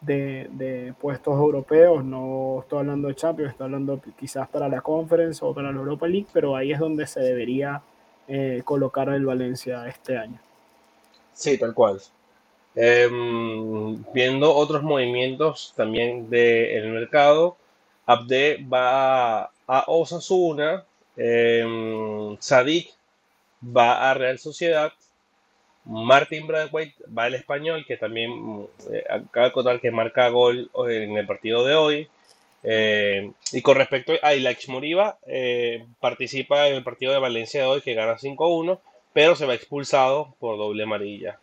de, de, puestos europeos, no estoy hablando de Champions, estoy hablando quizás para la Conference o para la Europa League, pero ahí es donde se debería eh, colocar el Valencia este año. Sí, tal cual. Eh, viendo otros movimientos también del mercado, Abde va a Osasuna, eh, Sadik va a Real Sociedad, Martin Bradway va al español, que también eh, acaba de contar que marca gol en el partido de hoy. Eh, y con respecto a Ilax Moriba, eh, participa en el partido de Valencia de hoy, que gana 5-1, pero se va expulsado por doble amarilla.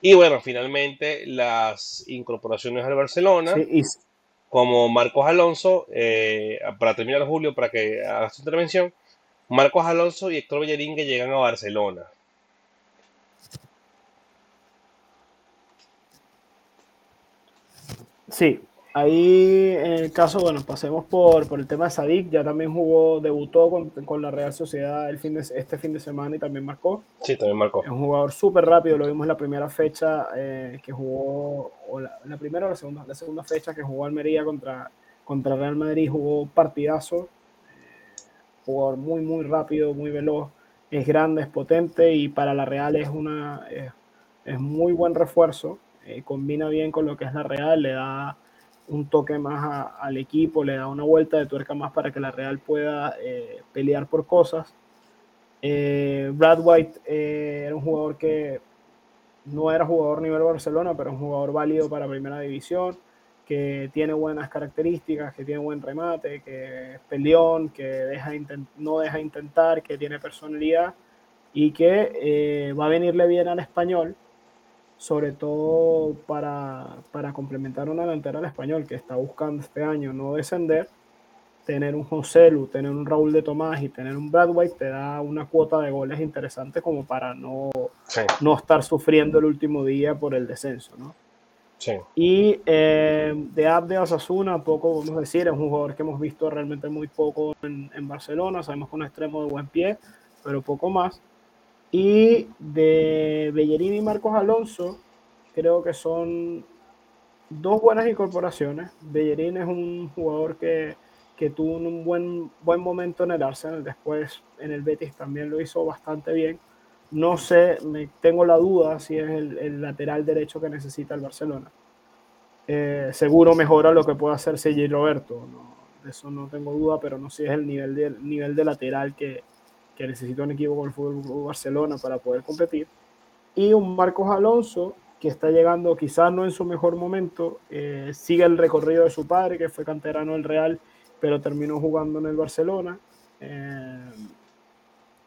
Y bueno, finalmente las incorporaciones al Barcelona, sí, y... como Marcos Alonso, eh, para terminar Julio, para que haga su intervención, Marcos Alonso y Héctor Bellerín que llegan a Barcelona. Sí, ahí en el caso, bueno, pasemos por, por el tema de Sadik, ya también jugó, debutó con, con, la Real Sociedad el fin de, este fin de semana y también marcó. Sí, también marcó. Es un jugador súper rápido, lo vimos en la primera fecha eh, que jugó, o la, la, primera o la segunda, la segunda fecha que jugó Almería contra, contra Real Madrid, jugó partidazo, eh, jugador muy, muy rápido, muy veloz, es grande, es potente y para la Real es, una, es, es muy buen refuerzo eh, combina bien con lo que es la Real, le da un toque más al equipo, le da una vuelta de tuerca más para que la Real pueda eh, pelear por cosas. Eh, Brad White eh, era un jugador que no era jugador nivel Barcelona, pero un jugador válido para primera división, que tiene buenas características, que tiene buen remate, que es peleón, que deja no deja intentar, que tiene personalidad y que va a venirle bien al español sobre todo para, para, complementar una delantera al español que está buscando este año no descender, tener un José Lu, tener un Raúl de Tomás y tener un Bradway te da una cuota de goles interesante como para no, sí. no estar sufriendo el último día por el descenso. ¿no? Sí. Y eh, de Abde Osasuna, poco vamos a decir, es un jugador que hemos visto realmente muy poco en, en Barcelona, sabemos que es un extremo de buen pie, pero poco más. Y de Bellerín y Marcos Alonso, creo que son dos buenas incorporaciones. Bellerín es un jugador que, que tuvo un buen, buen momento en el Arsenal, después en el Betis también lo hizo bastante bien. No sé, me, tengo la duda si es el, lateral derecho que necesita el Barcelona. Eh, seguro mejora lo que puede hacer Sergi Roberto, de eso no tengo duda, pero no sé si es el nivel de, nivel de lateral que, que necesita un equipo como el Fútbol Barcelona para poder competir. y un Marcos Alonso que está llegando quizás no en su mejor momento, eh, sigue el recorrido de su padre, que fue canterano del Real, pero terminó jugando en el Barcelona. Eh,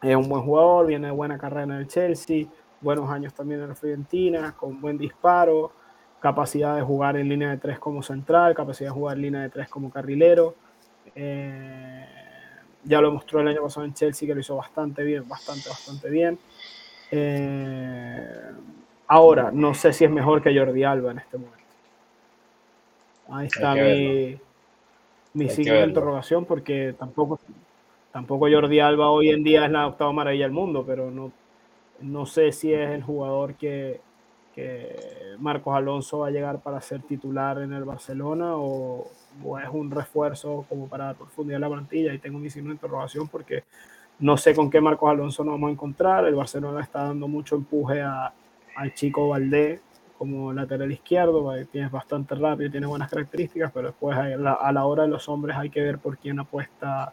es un buen jugador, viene de buena carrera en el Chelsea, buenos años también en la Fiorentina, con buen disparo, capacidad de jugar en línea de tres como central, capacidad de jugar en línea de tres como carrilero. Eh, ya lo mostró el año pasado en Chelsea que lo hizo bastante bien, bastante, bastante bien. Eh, ahora, no sé si es mejor que Jordi Alba en este momento. Ahí está mi, mi signo de interrogación porque tampoco, tampoco Jordi Alba hoy en día es la octava maravilla del mundo, pero no, no sé si es el jugador que, que Marcos Alonso va a llegar para ser titular en el Barcelona o, es un refuerzo como para profundizar la plantilla y tengo mi signo de interrogación porque no sé con qué Marcos Alonso nos vamos a encontrar. El Barcelona está dando mucho empuje a, al chico Valdé como lateral izquierdo, tiene bastante rápido, tiene buenas características, pero después a la, a la hora de los hombres hay que ver por quién apuesta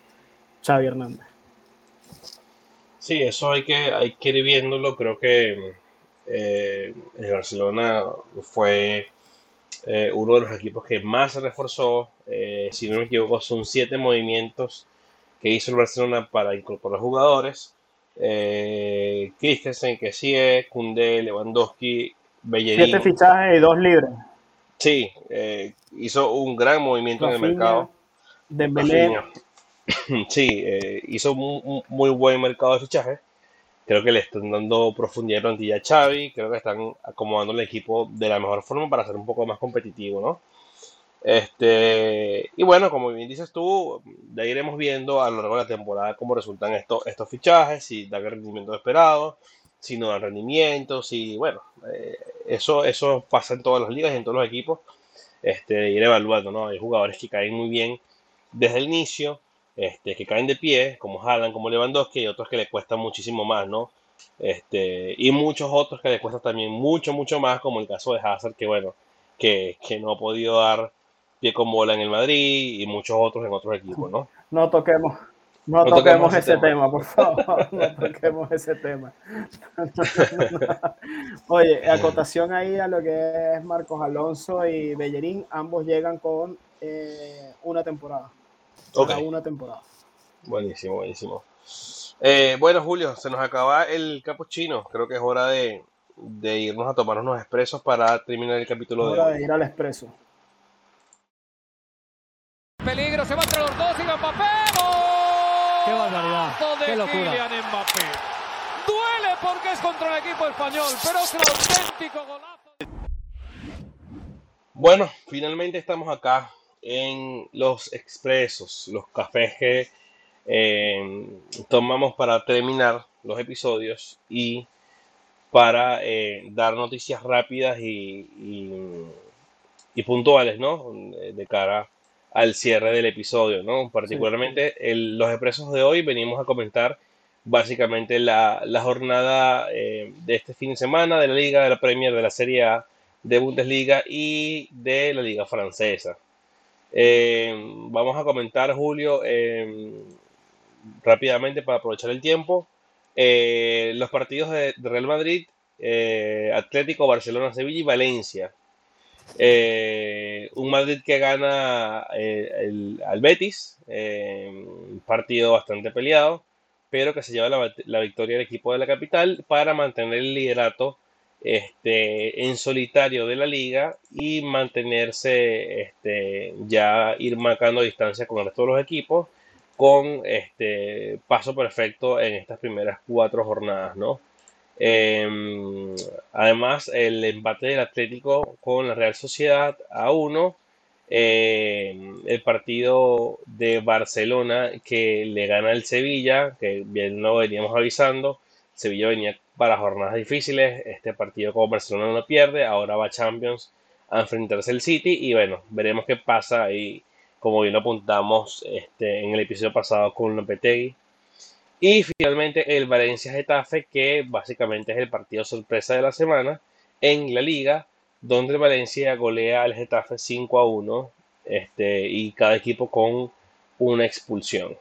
Xavi Hernández. Sí, eso hay que, hay que ir viéndolo. Creo que eh, el Barcelona fue eh, uno de los equipos que más se reforzó. Eh, si no me equivoco, son siete movimientos que hizo el Barcelona para incorporar jugadores. Eh, Christensen, Kessie, Kunde, Lewandowski, Bellerín. Siete fichajes y dos libres. Sí, eh, hizo un gran movimiento en el mercado. Dembélé. Sí, hizo un, un muy buen mercado de fichajes. Creo que le están dando profundidad de plantilla a Xavi. Creo que están acomodando el equipo de la mejor forma para ser un poco más competitivo, ¿no? Este, y bueno, como bien dices tú, ya iremos viendo a lo largo de la temporada cómo resultan estos, estos fichajes, si dan el rendimiento esperado, si no dan rendimiento, si, bueno, eh, eso, eso pasa en todas las ligas y en todos los equipos. Este, ir evaluando, ¿no? Hay jugadores que caen muy bien desde el inicio, este, que caen de pie, como Haaland, como Lewandowski, y otros que le cuesta muchísimo más, ¿no? Este, y muchos otros que le cuesta también mucho, mucho más, como el caso de Hazard, que bueno, que, que no ha podido dar pie con bola en el Madrid y muchos otros en otros equipos, ¿no? no toquemos, no, No toquemos, toquemos ese ese tema. por favor, no toquemos ese tema. Oye, acotación ahí a lo que es Marcos Alonso y Bellerín, ambos llegan con eh, una temporada. Ok. Cada una temporada. Buenísimo, buenísimo. Eh, bueno, Julio, se nos acaba el capuchino. Creo que es hora de, de irnos a tomar unos expresos para terminar el capítulo de Hora de ir al expreso. Peligro, se va entre los dos y Mbappé. ¡Gol! ¡Qué barbaridad! de ¡Qué locura! Kylian Mbappé. Duele porque es contra el equipo español, pero es un auténtico golazo. Bueno, finalmente estamos acá en los expresos, los cafés que eh, tomamos para terminar los episodios y para eh, dar noticias rápidas y, y- y puntuales, ¿no? De cara al cierre del episodio, ¿no? Particularmente el- los expresos de hoy venimos a comentar básicamente la, la jornada eh, de este fin de semana de la Liga, de la Premier, de la Serie A, de Bundesliga y de la Liga Francesa. Eh, vamos a comentar, Julio, eh, rápidamente para aprovechar el tiempo, eh, los partidos de, Real Madrid, eh, Atlético, Barcelona, Sevilla y Valencia. Un Madrid que gana al Betis, un partido bastante peleado, pero que se lleva la, la victoria del equipo de la capital para mantener el liderato este, en solitario de la liga y mantenerse, este, ya ir marcando distancia con el resto de los equipos con este paso perfecto en estas primeras cuatro jornadas, ¿no? Em, además, el empate del Atlético con la Real Sociedad a uno, em, el partido de Barcelona que le gana el Sevilla, que bien lo veníamos avisando, Sevilla venía para jornadas difíciles, este partido como Barcelona no pierde, ahora va Champions a enfrentarse al City y bueno, veremos qué pasa ahí, como bien lo apuntamos este, en el episodio pasado con Lopetegui. Y finalmente el Valencia Getafe, que básicamente es el partido sorpresa de la semana en la liga, donde Valencia golea al Getafe 5 a 1 este, y cada equipo con una expulsión.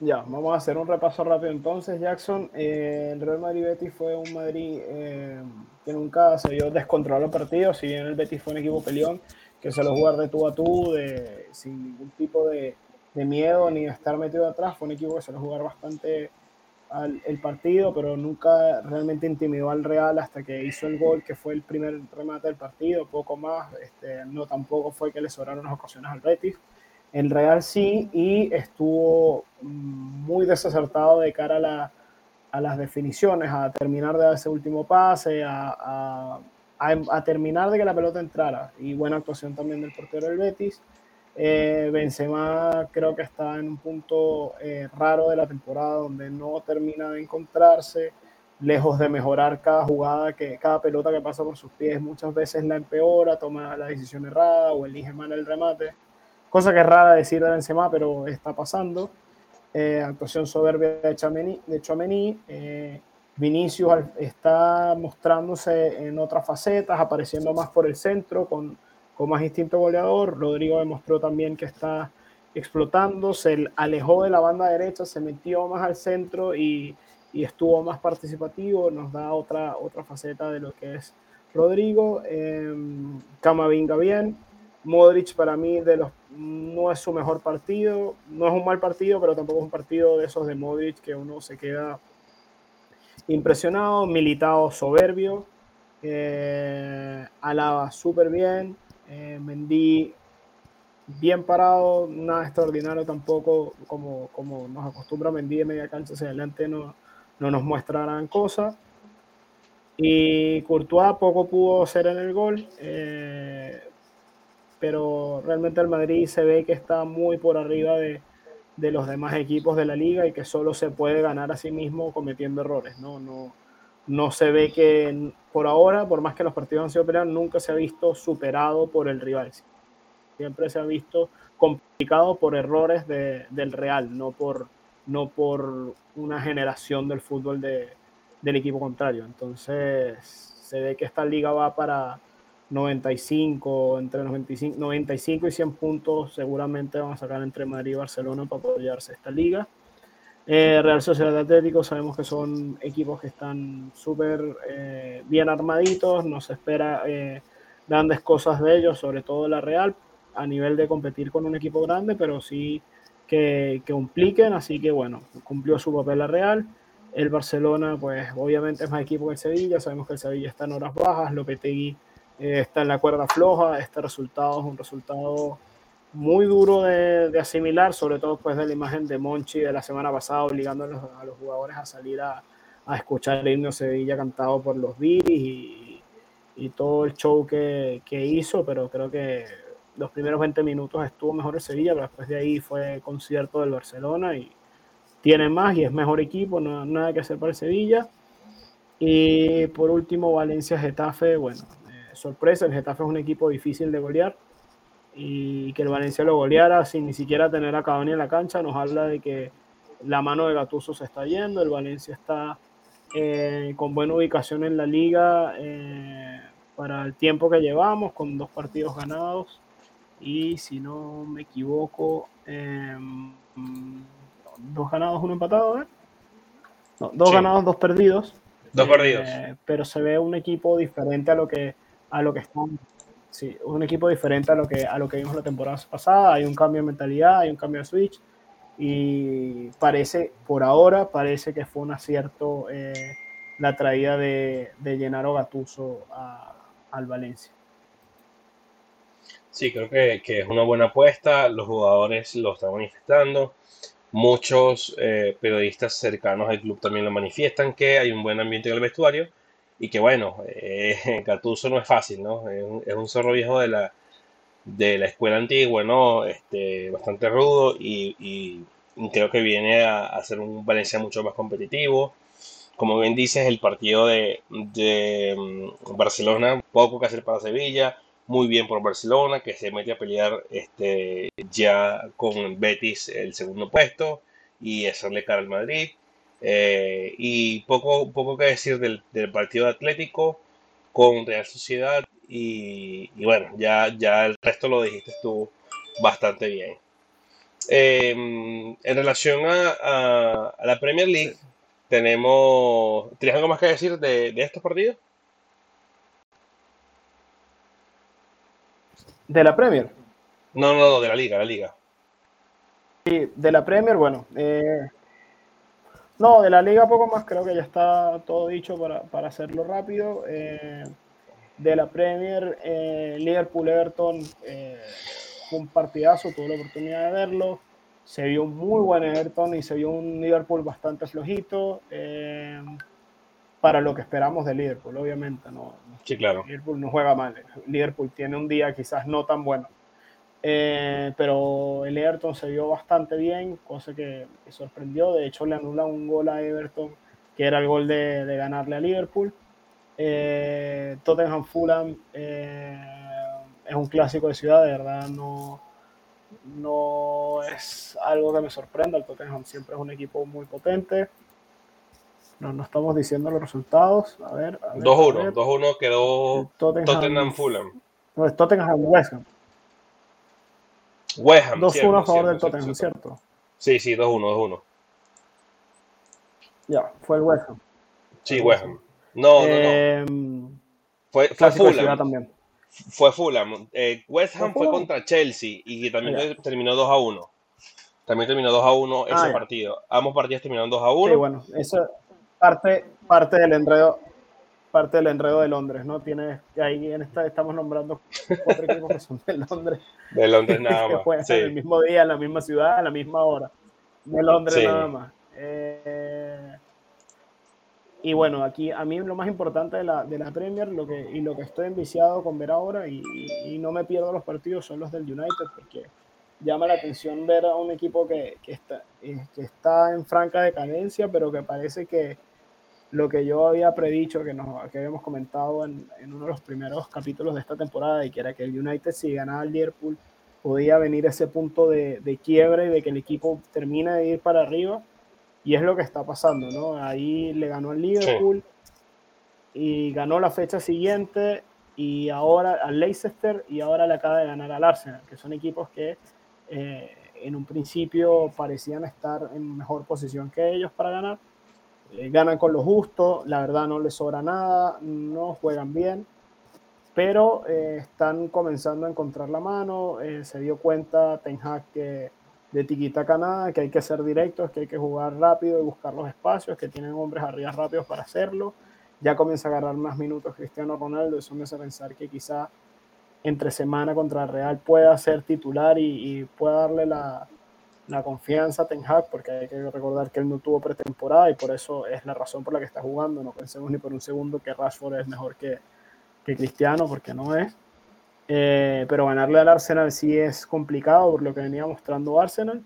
Ya, vamos a hacer un repaso rápido entonces, Jackson. Eh, el Real Madrid Betis fue un Madrid eh, que nunca se vio descontrolar los partidos, si bien el Betis fue un equipo peleón que se lo jugar de tú a tú, de, sin ningún tipo de, miedo ni estar metido atrás, fue un equipo que se lo jugar bastante al, el partido, pero nunca realmente intimidó al Real hasta que hizo el gol, que fue el primer remate del partido, poco más, este, no tampoco fue que le sobraron las ocasiones al Betis el Real sí, y estuvo muy desacertado de cara a, la, a las definiciones, a terminar de ese último pase, a, a, a, terminar de que la pelota entrara. Y buena actuación también del portero del Betis. Eh, Benzema creo que está en un punto eh, raro de la temporada donde no termina de encontrarse, lejos de mejorar cada jugada, que cada pelota que pasa por sus pies muchas veces la empeora, toma la decisión errada o elige mal el remate cosa que es rara decir de Benzema, pero está pasando. Eh, actuación soberbia de Chouameni, de Chouameni. Eh, Vinicius está mostrándose en otras facetas, apareciendo más por el centro, con, con más instinto goleador. Rodrigo demostró también que está explotando, se alejó de la banda derecha, se metió más al centro y, y estuvo más participativo, nos da otra, otra faceta de lo que es Rodrigo. Eh, Camavinga bien, Modric para mí de los, no es su mejor partido, no es un mal partido, pero tampoco es un partido de esos de Modric que uno se queda impresionado, militado soberbio, eh, Alaba súper bien, eh, Mendy bien parado, nada extraordinario tampoco, como, como nos acostumbra Mendy de media cancha hacia adelante, no, no nos muestra gran cosa. Y Courtois poco pudo hacer en el gol. Eh, pero realmente el Madrid se ve que está muy por arriba de, de, los demás equipos de la liga y que solo se puede ganar a sí mismo cometiendo errores. No, no, no se ve que por ahora, por más que los partidos han sido peleados, nunca se ha visto superado por el rival. Siempre se ha visto complicado por errores de, del Real, no por, no por una generación del fútbol de, del equipo contrario. Entonces se ve que esta liga va para 95, entre 95, 95 y 100 puntos seguramente van a sacar entre Madrid y Barcelona para apoyarse esta liga. Eh, Real Sociedad Atlético sabemos que son equipos que están súper eh, bien armaditos, no se espera eh, grandes cosas de ellos, sobre todo la Real, a nivel de competir con un equipo grande, pero sí que, que compliquen, así que bueno, cumplió su papel la Real. El Barcelona, pues obviamente es más equipo que el Sevilla, sabemos que el Sevilla está en horas bajas, Lopetegui eh, está en la cuerda floja. Este resultado es un resultado muy duro de, asimilar, sobre todo después de la imagen de Monchi de la semana pasada, obligando a los, jugadores a salir a, a, escuchar el himno Sevilla cantado por los Viris y, y todo el show que, que, hizo, pero creo que los primeros 20 minutos estuvo mejor el Sevilla, pero después de ahí fue concierto del Barcelona y tiene más y es mejor equipo, no, nada que hacer para el Sevilla. Y por último, Valencia-Getafe, bueno, sorpresa, el Getafe es un equipo difícil de golear y que el Valencia lo goleara sin ni siquiera tener a Cavani en la cancha nos habla de que la mano de Gattuso se está yendo, el Valencia está eh, con buena ubicación en la liga eh, para el tiempo que llevamos, con dos partidos ganados y si no me equivoco, eh, dos ganados, uno empatado, ¿eh? no, dos sí. ganados, dos perdidos. Dos perdidos. pero se ve un equipo diferente a lo que a lo que están. Sí, un equipo diferente a lo que a lo que vimos la temporada pasada. Hay un cambio de mentalidad, hay un cambio de switch y parece, por ahora, parece que fue un acierto eh, la traída de, de Gennaro Gattuso a, al Valencia. Sí, creo que, que, es una buena apuesta. Los jugadores lo están manifestando. Muchos eh, periodistas cercanos al club también lo manifiestan que hay un buen ambiente en el vestuario y que bueno, eh, Gattuso no es fácil, ¿no? Es un, es un, zorro viejo de la, de la escuela antigua, ¿no? Este, bastante rudo y, y, creo que viene a, a, hacer un Valencia mucho más competitivo. Como bien dices, el partido de, de mm, Barcelona, poco que hacer para Sevilla, muy bien por Barcelona, que se mete a pelear este, ya con Betis el segundo puesto y hacerle cara al Madrid. Eh, y poco, poco que decir del, del, partido Atlético con Real Sociedad. Y, y, bueno, ya, ya el resto lo dijiste tú bastante bien. Eh, en relación a, a- a la Premier League, tenemos. ¿Tienes algo más que decir de, de estos partidos? De la Premier. No, no, no, de la liga, la liga. Sí, de la Premier, bueno. eh, no, de la Liga poco más, creo que ya está todo dicho para, para hacerlo rápido. Eh, de la Premier, eh, Liverpool-Everton eh, fue un partidazo, tuve la oportunidad de verlo. Se vio muy buen Everton y se vio un Liverpool bastante flojito eh, para lo que esperamos de Liverpool, obviamente. No, Sí, claro. Liverpool no juega mal. Liverpool tiene un día quizás no tan bueno. Eh, pero el Everton se vio bastante bien, cosa que, que sorprendió. De hecho, le anulan un gol a Everton, que era el gol de, de ganarle a Liverpool. Eh, Tottenham Fulham eh, es un clásico de ciudad, de verdad no, no es algo que me sorprenda. El Tottenham siempre es un equipo muy potente. No, no estamos diciendo los resultados. A ver, a ver, a 2-1, ver. 2-1 quedó Tottenham, Tottenham Fulham. No, es Tottenham West Ham. West Ham. 2-1 cierto, a favor del Tottenham, cierto. Sí, sí, 2-1, 2-1. Ya, fue el West Ham. Sí, West Ham. No, no, no. Eh, Fue, fue Fulham. también. Fue Fulham. Eh, West Ham ¿Fue fue contra Chelsea y también Ya. terminó 2 a 1. También terminó 2 a 1 ese Ah, partido. Ambos partidos terminaron 2 a 1. Sí, bueno, eso es parte, parte del enredo parte del enredo de Londres, ¿no? Tiene, ahí en esta estamos nombrando cuatro equipos que son de Londres, De Londres nada que más. el Sí. mismo día, en la misma ciudad, a la misma hora. De Londres Sí. nada más. Eh, y bueno, aquí a mí lo más importante de la, de la Premier lo que, y lo que estoy enviciado con ver ahora y, y- y no me pierdo los partidos son los del United porque llama la atención ver a un equipo que, que está, eh, que está en franca decadencia, pero que parece que lo que yo había predicho, que, nos, que habíamos comentado en, en uno de los primeros capítulos de esta temporada, y que era que el United si ganaba al Liverpool podía venir ese punto de, de quiebre y de que el equipo termine de ir para arriba. Y es lo que está pasando, ¿no? Ahí le ganó al Liverpool y ganó la fecha siguiente y ahora al Leicester y ahora le acaba de ganar al Arsenal, que son equipos que eh, en un principio parecían estar en mejor posición que ellos para ganar. Eh, ganan con lo justo, la verdad no les sobra nada, no juegan bien, pero eh, están comenzando a encontrar la mano. eh, se dio cuenta Ten Hag que de tiquitaca nada, que hay que ser directos, que hay que jugar rápido y buscar los espacios, que tienen hombres arriba rápidos para hacerlo. Ya comienza a agarrar más minutos Cristiano Ronaldo, eso me hace pensar que quizá entre semana contra Real pueda ser titular y, y pueda darle la, la confianza a porque hay que recordar que él no tuvo pretemporada y por eso es la razón por la que está jugando. No pensemos ni por un segundo que Rashford es mejor que, que Cristiano, porque no es. Eh, pero ganarle al Arsenal sí es complicado por lo que venía mostrando Arsenal,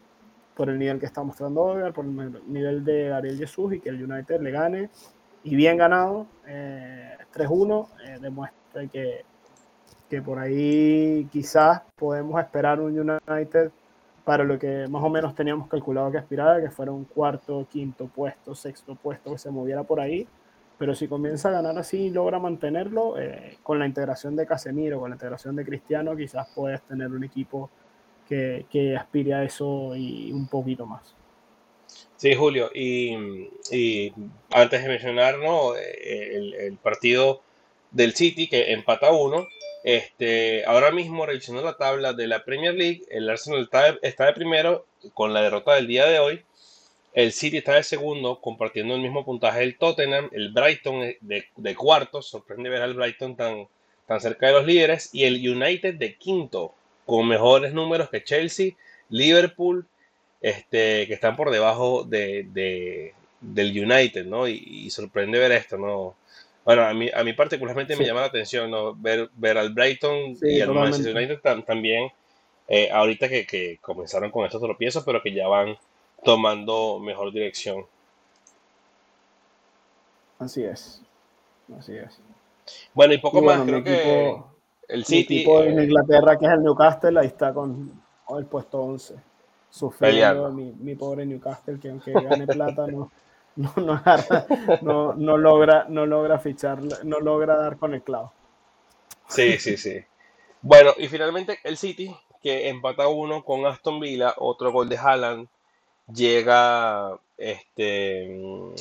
por el nivel que está mostrando Odegaard, por el nivel de Gabriel Jesús y que el United le gane y bien ganado, eh, 3-1, eh, demuestra que, que por ahí quizás podemos esperar un United para lo que más o menos teníamos calculado que aspiraba, que fuera un cuarto, quinto puesto, sexto puesto, que se moviera por ahí. Pero si comienza a ganar así y logra mantenerlo, eh, con la integración de Casemiro, con la integración de Cristiano, quizás puedes tener un equipo que, que aspire a eso y un poquito más. Sí, Julio, y, antes de mencionar ¿no? Eh, el, partido del City que empata uno, este, ahora mismo revisando la tabla de la Premier League, el Arsenal está de, primero con la derrota del día de hoy, el City está de segundo compartiendo el mismo puntaje del Tottenham, el Brighton de, cuarto, sorprende ver al Brighton tan, tan cerca de los líderes, y el United de quinto con mejores números que Chelsea, Liverpool, este, que están por debajo de, de- del United, ¿no? Y sorprende ver esto, ¿no? Bueno, a mí, a mí particularmente me llama la atención, ¿no? Ver, ver al Brighton Sí, y al. Manchester United tam- también, eh, ahorita que, que comenzaron con estos tropiezos, pero que ya van tomando mejor dirección. Así es. Así es. Bueno, y poco Y más, bueno, creo mi que equipo- el City... equipo eh, en Inglaterra, que es el Newcastle, ahí está con el puesto 11. Sufriendo mi, mi pobre Newcastle, que aunque gane plata, no, no, no, logra, no logra fichar, no logra dar con el clavo. Sí, sí, sí. Bueno, y finalmente el City que empata uno con Aston Villa, otro gol de Haaland. Llega este mm,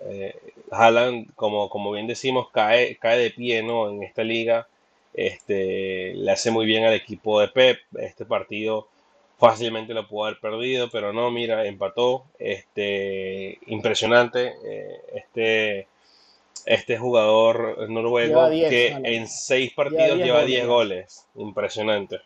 eh, Haaland, como, como bien decimos, cae, cae de pie ¿no? en esta liga. Este, le hace muy bien al equipo de Pep. Este partido fácilmente lo pudo haber perdido, pero no, mira, empató. Este, impresionante. eh, Este, este jugador noruego Lleva 10, que en seis partidos 10 lleva goles. 10 goles. Impresionante.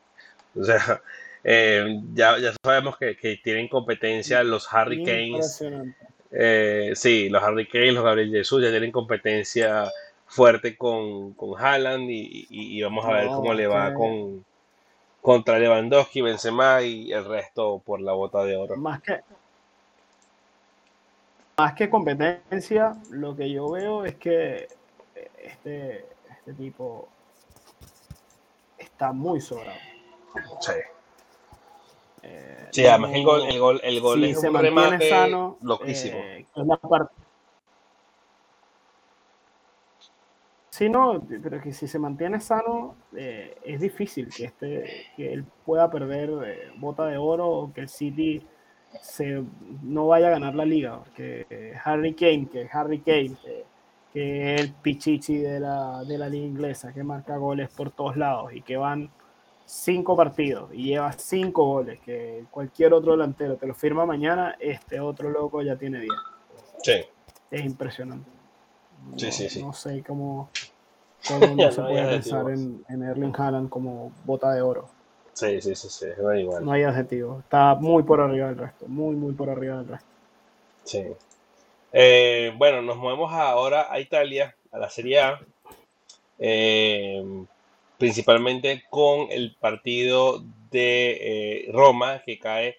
O sea, eh, ya, ya sabemos que, que tienen competencia los Harry. Impresionante. Eh, sí, los Harry Kane, los Gabriel Jesus ya tienen competencia fuerte con, con Haaland y, y- y vamos a ver cómo le va con contra Lewandowski, Benzema y el resto por la bota de oro. Más que, más que competencia, lo que yo veo es que este, este tipo está muy sobrado. Sí, Eh, Sí, además el gol, el gol, el gol si es se un remate sano, loquísimo. eh, es la parte- Sí, no, pero que si se mantiene sano, eh, es difícil que este, que él pueda perder eh, bota de oro o que el City se, no vaya a ganar la liga. Porque eh, Harry Kane, que Harry Kane, que, es el pichichi de la, de la liga inglesa, que marca goles por todos lados y que van cinco partidos y lleva cinco goles, que cualquier otro delantero te lo firma mañana, este otro loco ya tiene 10. Sí, Es impresionante. Sí, sí, sí. No sé cómo, cómo Ya no se no hay puede pensar en, en Erling Haaland como bota de oro. sí, sí, sí, sí, da igual. No hay adjetivo. Está muy por arriba del resto. Muy, muy por arriba del resto. Sí. Eh, bueno, nos movemos ahora a Italia, a la Serie A, eh, principalmente con el partido de eh, Roma que cae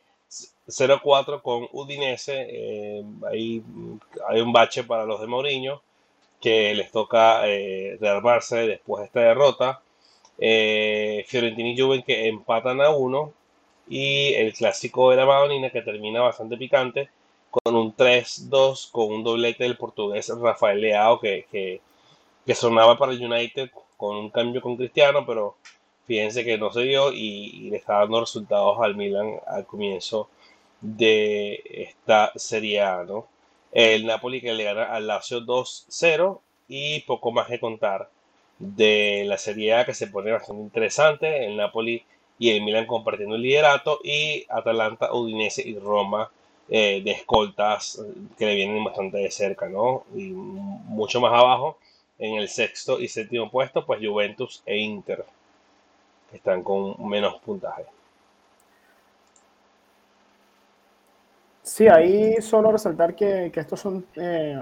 0-4 con Udinese. Ahí hay un bache para los de Mourinho que les toca eh, rearmarse después de esta derrota. Eh, Fiorentina y Juven que empatan a uno y el clásico de la Madonina que termina bastante picante con un 3-2 con un doblete del portugués Rafael Leao que, que, sonaba para United con un cambio con Cristiano, pero fíjense que no se dio y, y le está dando resultados al Milan al comienzo de esta Serie A, ¿no? El Napoli que le gana al Lazio 2-0 y poco más que contar de la Serie A que se pone bastante interesante. El Napoli y el Milan compartiendo el liderato y Atalanta, Udinese y Roma eh, de escoltas eh, que le vienen bastante de cerca, ¿no? Y mucho más abajo, en el sexto y séptimo puesto, pues Juventus e Inter, están con menos puntaje. Sí, ahí solo resaltar que, que estos son, eh,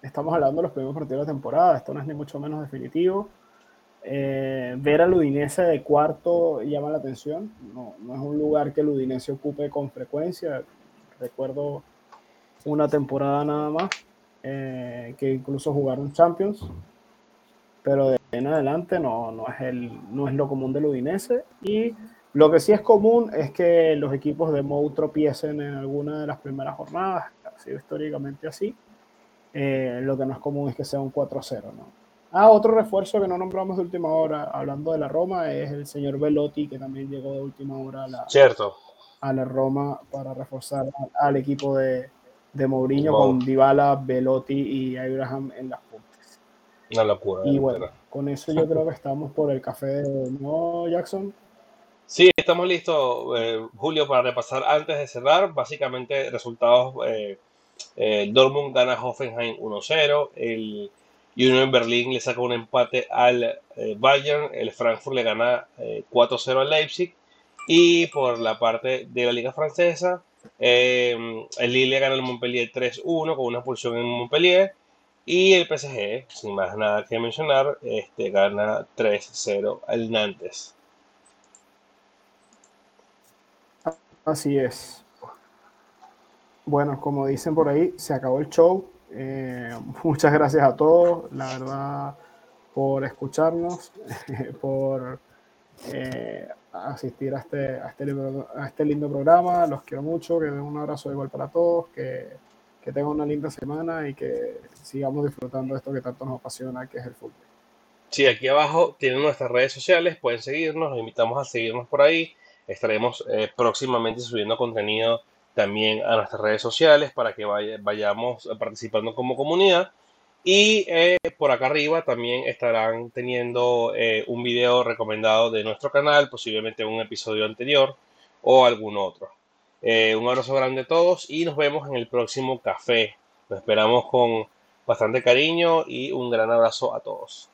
estamos hablando de los primeros partidos de la temporada, esto no es ni mucho menos definitivo. Eh, ver al Udinese de cuarto llama la atención, no, no es un lugar que el Udinese ocupe con frecuencia, recuerdo una temporada nada más, eh, que incluso jugaron Champions, pero de en adelante no, no, es el, no es lo común del Udinese y lo que sí es común es que los equipos de Mou tropiecen en alguna de las primeras jornadas, ha sido históricamente así. Eh, lo que no es común es que sea un 4-0, ¿no? Ah, otro refuerzo que no nombramos de última hora, hablando de la Roma, es el señor Velotti, que también llegó de última hora a la, Cierto, a la Roma para reforzar al equipo de, de Mourinho Mou. con Dybala, Velotti y Abraham en las puntas. una locura. Y bueno, verdad. con eso yo creo que estamos por el café de ¿no, Jackson? Sí, estamos listos, eh, Julio, para repasar antes de cerrar. Básicamente, resultados: eh, eh, Dortmund gana Hoffenheim 1-0. El Union Berlin le saca un empate al eh, Bayern. El Frankfurt le gana eh, 4-0 al Leipzig. Y por la parte de la Liga Francesa, eh, el Lille gana al Montpellier 3-1 con una expulsión en Montpellier. Y el PSG, sin más nada que mencionar, este, gana 3-0 al Nantes. Así es. Bueno, como dicen por ahí, se acabó el show. Eh, muchas gracias a todos, la verdad, por escucharnos, por eh, asistir a este, este, a este lindo programa. Los quiero mucho, que den un abrazo igual para todos, que, que tengan una linda semana y que sigamos disfrutando de esto que tanto nos apasiona, que es el fútbol. Sí, aquí abajo tienen nuestras redes sociales, pueden seguirnos, los invitamos a seguirnos por ahí. Estaremos eh, próximamente subiendo contenido también a nuestras redes sociales para que vayamos participando como comunidad. Y eh, por acá arriba también estarán teniendo eh, un video recomendado de nuestro canal, posiblemente un episodio anterior o algún otro. un abrazo grande a todos y nos vemos en el próximo café. Nos esperamos con bastante cariño y un gran abrazo a todos.